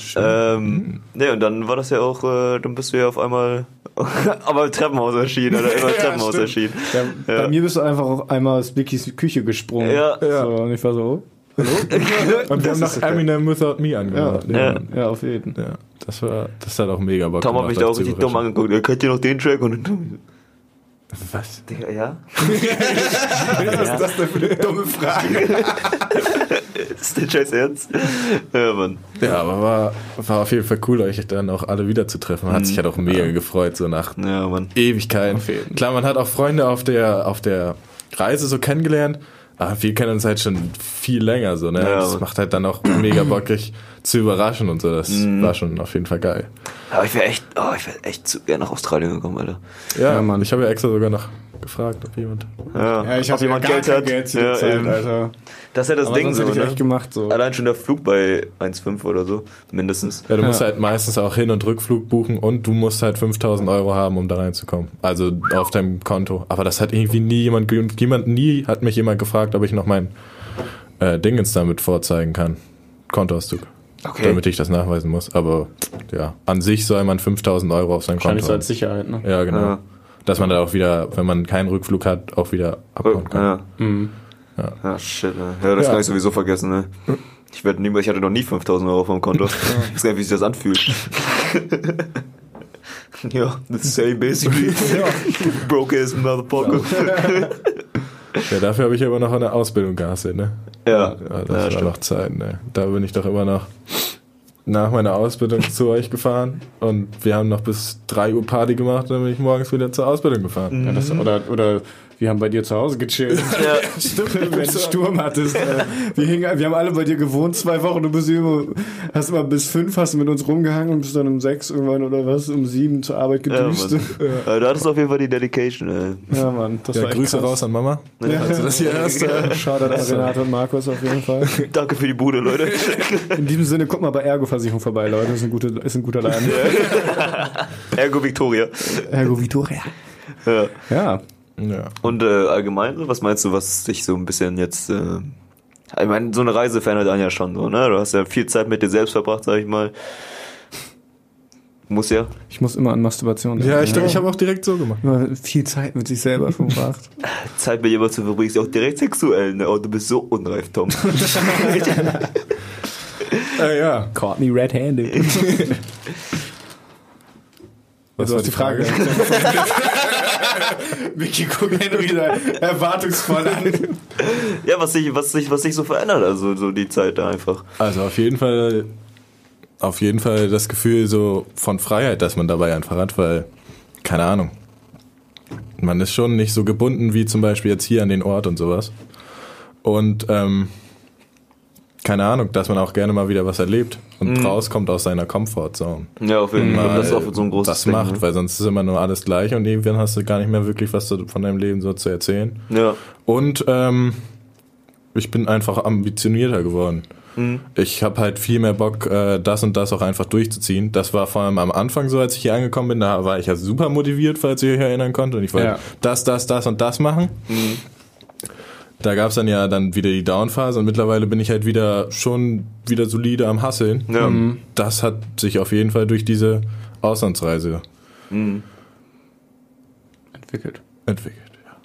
Ähm, ne, und dann war das ja auch, äh, dann bist du ja auf einmal aber im Treppenhaus erschienen oder immer im Ja, Treppenhaus stimmt. erschienen. Ja, Ja. Bei mir bist du einfach auch einmal aus Vickys Küche gesprungen. Ja. Ja. So, und ich war so, Und wir haben noch Eminem Without Me ja, angemacht. Ja. ja, auf jeden. Ja, das war, das hat auch mega Bock Tom hat mich da auch richtig dumm angeguckt. Er kennt ihr noch den Track? Und dann, Was? Digga, ja? Was ist das denn für eine dumme Frage? Ist der Scheiß ernst? Ja, Mann. Ja, aber war, war auf jeden Fall cool, euch dann auch alle wiederzutreffen. Hat sich halt auch mega gefreut, so nach Ja. Ewigkeiten. Klar, man hat auch Freunde auf der, auf der Reise so kennengelernt, aber wir kennen uns halt schon viel länger, so, ne? Ja, das macht halt dann auch mega bockig zu überraschen und so. Das Mhm. war schon auf jeden Fall geil. Aber ich wäre echt, oh, ich wäre echt zu gerne nach Australien gekommen, Alter. Ja, Ja, Mann. ich habe ja extra sogar nach gefragt, ob jemand. Ja, Ja, ich ob hatte jemand gar Geld kein hat. Geld zu ja, Zeit, eben. Alter. Das ist ja das Aber Ding so, ne? echt gemacht, so. Allein schon der Flug bei 1,5 oder so, mindestens. Ja, du musst Ja. halt meistens auch Hin- und Rückflug buchen und du musst halt 5000 Euro haben, um da reinzukommen. Also auf deinem Konto. Aber das hat irgendwie nie jemand, jemand nie hat mich jemand gefragt, ob ich noch mein äh, Dingens damit vorzeigen kann. Kontoauszug. Okay. Damit ich das nachweisen muss. Aber ja, an sich soll man 5000 Euro auf sein Wahrscheinlich Konto so haben. als Sicherheit, ne? Ja, genau. Ja. Dass man da auch wieder, wenn man keinen Rückflug hat, auch wieder abhauen kann. Ja. Mhm. Ja. ja, shit, ne? Ja, das Ja. kann ich sowieso vergessen, ne? Ich werde niemals, ich hatte noch nie 5000 Euro vom Konto. Ich weiß gar nicht, wie sich das anfühlt. ja, the same basically. Broke ass motherfucker. Ja, dafür habe ich aber noch eine Ausbildung gehasselt, ne? Ja, Ja, das ja, war stimmt. noch Zeit, ne? Da bin ich doch immer noch nach meiner Ausbildung zu euch gefahren und wir haben noch bis 3 Uhr Party gemacht und dann bin ich morgens wieder zur Ausbildung gefahren. Ja, das, oder, oder wir haben bei dir zu Hause gechillt. Ja. Stimmt, wenn du einen Sturm hattest. Äh, wir, hingen, wir haben alle bei dir gewohnt, zwei Wochen. Du bist immer, hast immer bis fünf hast du mit uns rumgehangen und bist dann um sechs irgendwann oder was, um sieben zur Arbeit gedüst. Ja, Ja, da hattest du auf jeden Fall die Dedication, ey. ja, Mann. Das Ja, war Grüße krass. raus an Mama. Ja, Also das hier erst. Äh, Shoutout an Renate und Markus auf jeden Fall. Danke für die Bude, Leute. In diesem Sinne, guck mal bei Ergo-Versicherung vorbei, Leute. Das ist ein, gute, ist ein guter Laden. Ergo Victoria. Ergo Vitoria. Ja. Ja. Ja. Und äh, allgemein, was meinst du, was dich so ein bisschen jetzt. Äh, ich meine, so eine Reise verändert einen ja schon so, ne? Du hast ja viel Zeit mit dir selbst verbracht, sag ich mal. Muss ja. Ich muss immer an Masturbation denken. ja, ich, ich habe auch direkt so gemacht. Immer viel Zeit mit sich selber verbracht. Zeit mit jemandem zu verbringen, ist ja auch direkt sexuell, ne? Oh, du bist so unreif, Tom. Äh, ja. Caught me red-handed. Was du war die Frage. Vicky guckt Henry da erwartungsvoll an. ja, was sich, was sich, was sich so verändert, also so die Zeit da einfach. Also auf jeden Fall, auf jeden Fall das Gefühl so von Freiheit, dass man dabei einfach hat, weil, keine Ahnung. Man ist schon nicht so gebunden wie zum Beispiel jetzt hier an den Ort und sowas. Und ähm, keine Ahnung, dass man auch gerne mal wieder was erlebt und rauskommt aus seiner Comfortzone. Ja, auf jeden Fall. Das ist auch so ein großes das Ding, macht, ne? weil sonst ist immer nur alles gleich und irgendwann hast du gar nicht mehr wirklich was von deinem Leben so zu erzählen. Ja. Und ähm, ich bin einfach ambitionierter geworden. Mhm. Ich habe halt viel mehr Bock, äh, das und das auch einfach durchzuziehen. Das war vor allem am Anfang so, als ich hier angekommen bin. Da war ich ja super motiviert, falls ihr euch erinnern konnte. Und ich wollte Ja. das, das, das und das machen. Mhm. Da gab's dann ja dann wieder die Downphase und mittlerweile bin ich halt wieder schon wieder solide am Hasseln. Ja. Und das hat sich auf jeden Fall durch diese Auslandsreise Mhm. Entwickelt. entwickelt. Ja.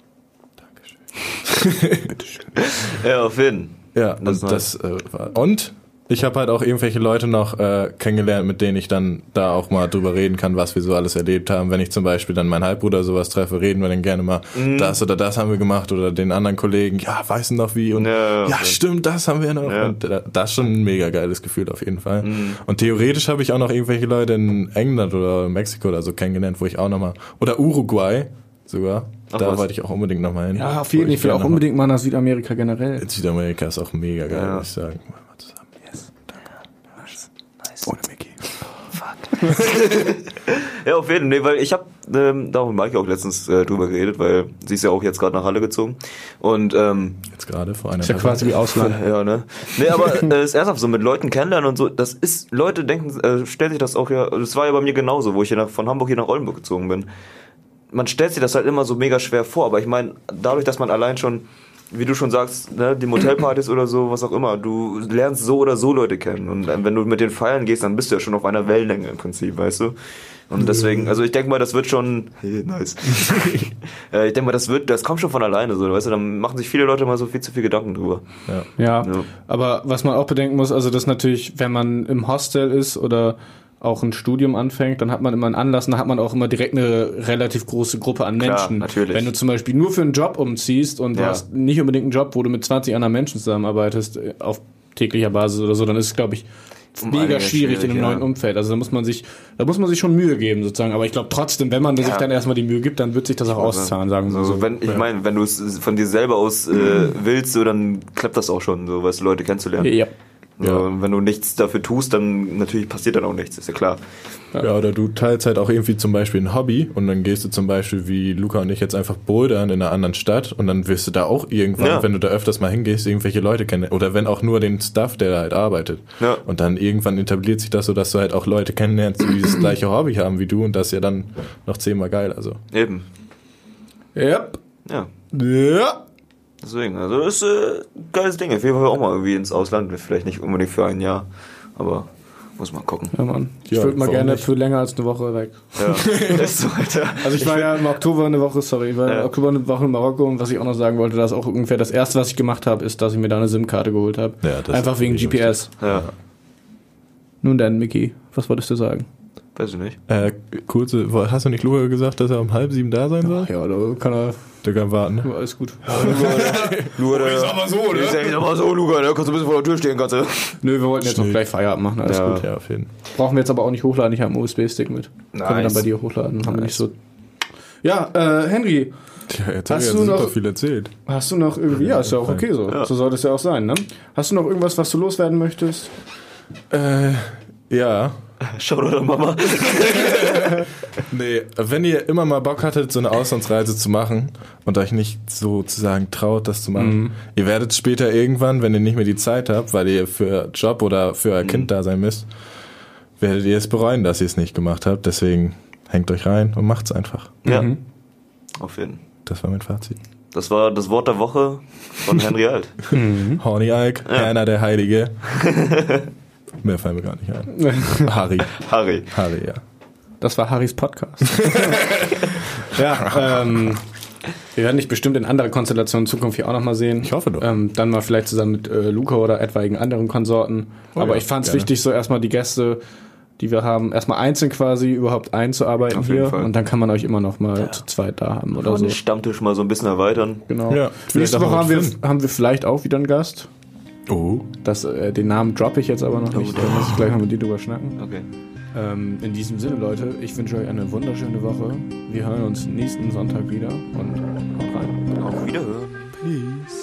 Dankeschön. Ja, auf jeden Ja, Das und das äh, war. Und ich habe halt auch irgendwelche Leute noch äh, kennengelernt, mit denen ich dann da auch mal drüber reden kann, was wir so alles erlebt haben. Wenn ich zum Beispiel dann meinen Halbbruder sowas treffe, reden wir dann gerne mal, Mhm. das oder das haben wir gemacht oder den anderen Kollegen, ja, weißt du noch wie? Und Ja, ja, stimmt, das haben wir noch. Ja. Und äh, das ist schon ein mega geiles Gefühl auf jeden Fall. Mhm. Und theoretisch habe ich auch noch irgendwelche Leute in England oder Mexiko oder so kennengelernt, wo ich auch noch mal oder Uruguay sogar. Ach, da was? wollte ich auch unbedingt noch mal hin. Ja, auf jeden Fall. Ich will auch unbedingt mal nach Südamerika generell. Südamerika ist auch mega geil, Ja. muss ich sagen. Machen wir zusammen. Ohne Mickey. Ja, auf jeden Fall. Nee, weil ich habe, ähm, da mit Mike auch letztens äh, drüber geredet, weil sie ist ja auch jetzt gerade nach Halle gezogen. Und ähm, Jetzt gerade vor einer Ist ja quasi wie Ausland. ja, ne? Nee, aber äh, ist ernsthaft so mit Leuten kennenlernen und so, das ist, Leute denken, äh, stellt sich das auch ja, das war ja bei mir genauso, wo ich hier nach, von Hamburg hier nach Oldenburg gezogen bin. Man stellt sich das halt immer so mega schwer vor, aber ich meine, dadurch, dass man allein schon, wie du schon sagst, ne, die Motelpartys oder so, was auch immer, du lernst so oder so Leute kennen und wenn du mit den feiern gehst, dann bist du ja schon auf einer Wellenlänge im Prinzip, weißt du? Und deswegen, also ich denke mal, das wird schon, hey, nice. äh, ich denke mal, das wird, das kommt schon von alleine so, weißt du, dann machen sich viele Leute mal so viel zu viel Gedanken drüber. Ja. Ja, Ja. aber was man auch bedenken muss, also das natürlich, wenn man im Hostel ist oder auch ein Studium anfängt, dann hat man immer einen Anlass, dann hat man auch immer direkt eine relativ große Gruppe an Klar, Menschen. natürlich. Wenn du zum Beispiel nur für einen Job umziehst und du Ja. hast nicht unbedingt einen Job, wo du mit 20 anderen Menschen zusammenarbeitest, äh, auf täglicher Basis oder so, dann ist es, glaube ich, Um mega einiges schwierig in einem schwierig, neuen ja. Umfeld. Also da muss man sich, da muss man sich schon Mühe geben sozusagen. Aber ich glaube trotzdem, wenn man sich dann erstmal die Mühe gibt, dann wird sich das auch auszahlen, sagen wir Also, so. wenn, ich meine, wenn du es von dir selber aus äh, willst, so, dann klappt das auch schon, so, weißt du, Leute kennenzulernen. Ja. Ja. und wenn du nichts dafür tust, dann natürlich passiert dann auch nichts, ist ja klar. Ja, oder du teilst halt auch irgendwie zum Beispiel ein Hobby und dann gehst du zum Beispiel wie Luca und ich jetzt einfach bouldern in einer anderen Stadt und dann wirst du da auch irgendwann, Ja. wenn du da öfters mal hingehst, irgendwelche Leute kennen. Oder wenn auch nur den Stuff, der da halt arbeitet. Ja. Und dann irgendwann etabliert sich das so, dass du halt auch Leute kennenlernst, die dieses gleiche Hobby haben wie du und das ist ja dann noch zehnmal geil. Also. Eben. Yep. Ja. Ja. Deswegen, also das ist äh, ein geiles Ding. Auf jeden Fall auch mal irgendwie ins Ausland. Vielleicht nicht unbedingt für ein Jahr, aber muss mal gucken. Ja, Mann. Ich Ja, würde mal gerne nicht? für länger als eine Woche weg. Ja, so. Also ich war ja im Oktober eine Woche, sorry, ich war im Ja. Oktober eine Woche in Marokko und was ich auch noch sagen wollte, das ist auch ungefähr das erste, was ich gemacht habe, ist, dass ich mir da eine SIM-Karte geholt habe. Ja, Einfach wegen GPS. Ja, Nun dann, Mickey, was wolltest du sagen? Weiß ich nicht. Äh, kurze, hast du nicht Luca gesagt, dass er um halb sieben da sein soll? Ja, da kann er, Der kann warten. Ne? alles gut. Luca, der, Ich sag mal so, ne? Ich sag mal so, Luca, da kannst du ein bisschen vor der Tür stehen, kannst du. Nö, wir wollten jetzt Schick. gleich Feierabend machen, alles Ja. gut. Ja, auf jeden Brauchen wir jetzt aber auch nicht hochladen, ich habe einen USB-Stick mit. Können wir dann Nice. bei dir hochladen, haben wir nicht so... Ja, äh, Henry, Tja, jetzt Hast du ja super noch- viel erzählt. hast du noch irgendwie... Ja, ist ja auch okay so. So soll das ja auch sein, ne? Hast du noch irgendwas, was du loswerden möchtest? Äh, ja. Schau doch Mama. Nee, wenn ihr immer mal Bock hattet, so eine Auslandsreise zu machen und euch nicht sozusagen traut, das zu machen, ihr werdet später irgendwann, wenn ihr nicht mehr die Zeit habt, weil ihr für Job oder für euer Kind da sein müsst, werdet ihr es bereuen, dass ihr es nicht gemacht habt. Deswegen hängt euch rein und macht's einfach. Ja, auf jeden Fall. Das war mein Fazit. Das war das Wort der Woche von Henry Alt. Horny Ike, Erna der Heilige. Mehr fallen mir gar nicht ein. Harry. Harry. Harry, ja. Das war Harrys Podcast. ja, ähm, wir werden dich bestimmt in anderer Konstellation in Zukunft hier auch nochmal sehen. Ich hoffe doch. Ähm, dann mal vielleicht zusammen mit äh, Luca oder etwaigen anderen Konsorten. Aber ja, ich fand es wichtig, so erstmal die Gäste, die wir haben, erstmal einzeln quasi überhaupt einzuarbeiten Auf jeden hier. Fall. Und dann kann man euch immer noch mal zu zweit da haben oder Oder so. den Stammtisch mal so ein bisschen erweitern. Genau. Ja, Nächste Woche haben wir, haben wir vielleicht auch wieder einen Gast. Oh. Das, äh, den Namen droppe ich jetzt aber noch nicht. Da muss ich gleich mal mit dir drüber schnacken. Okay. Ähm, in diesem Sinne, Leute, ich wünsche euch eine wunderschöne Woche. Wir hören uns nächsten Sonntag wieder und haut rein. Auf Wiederhören. Peace.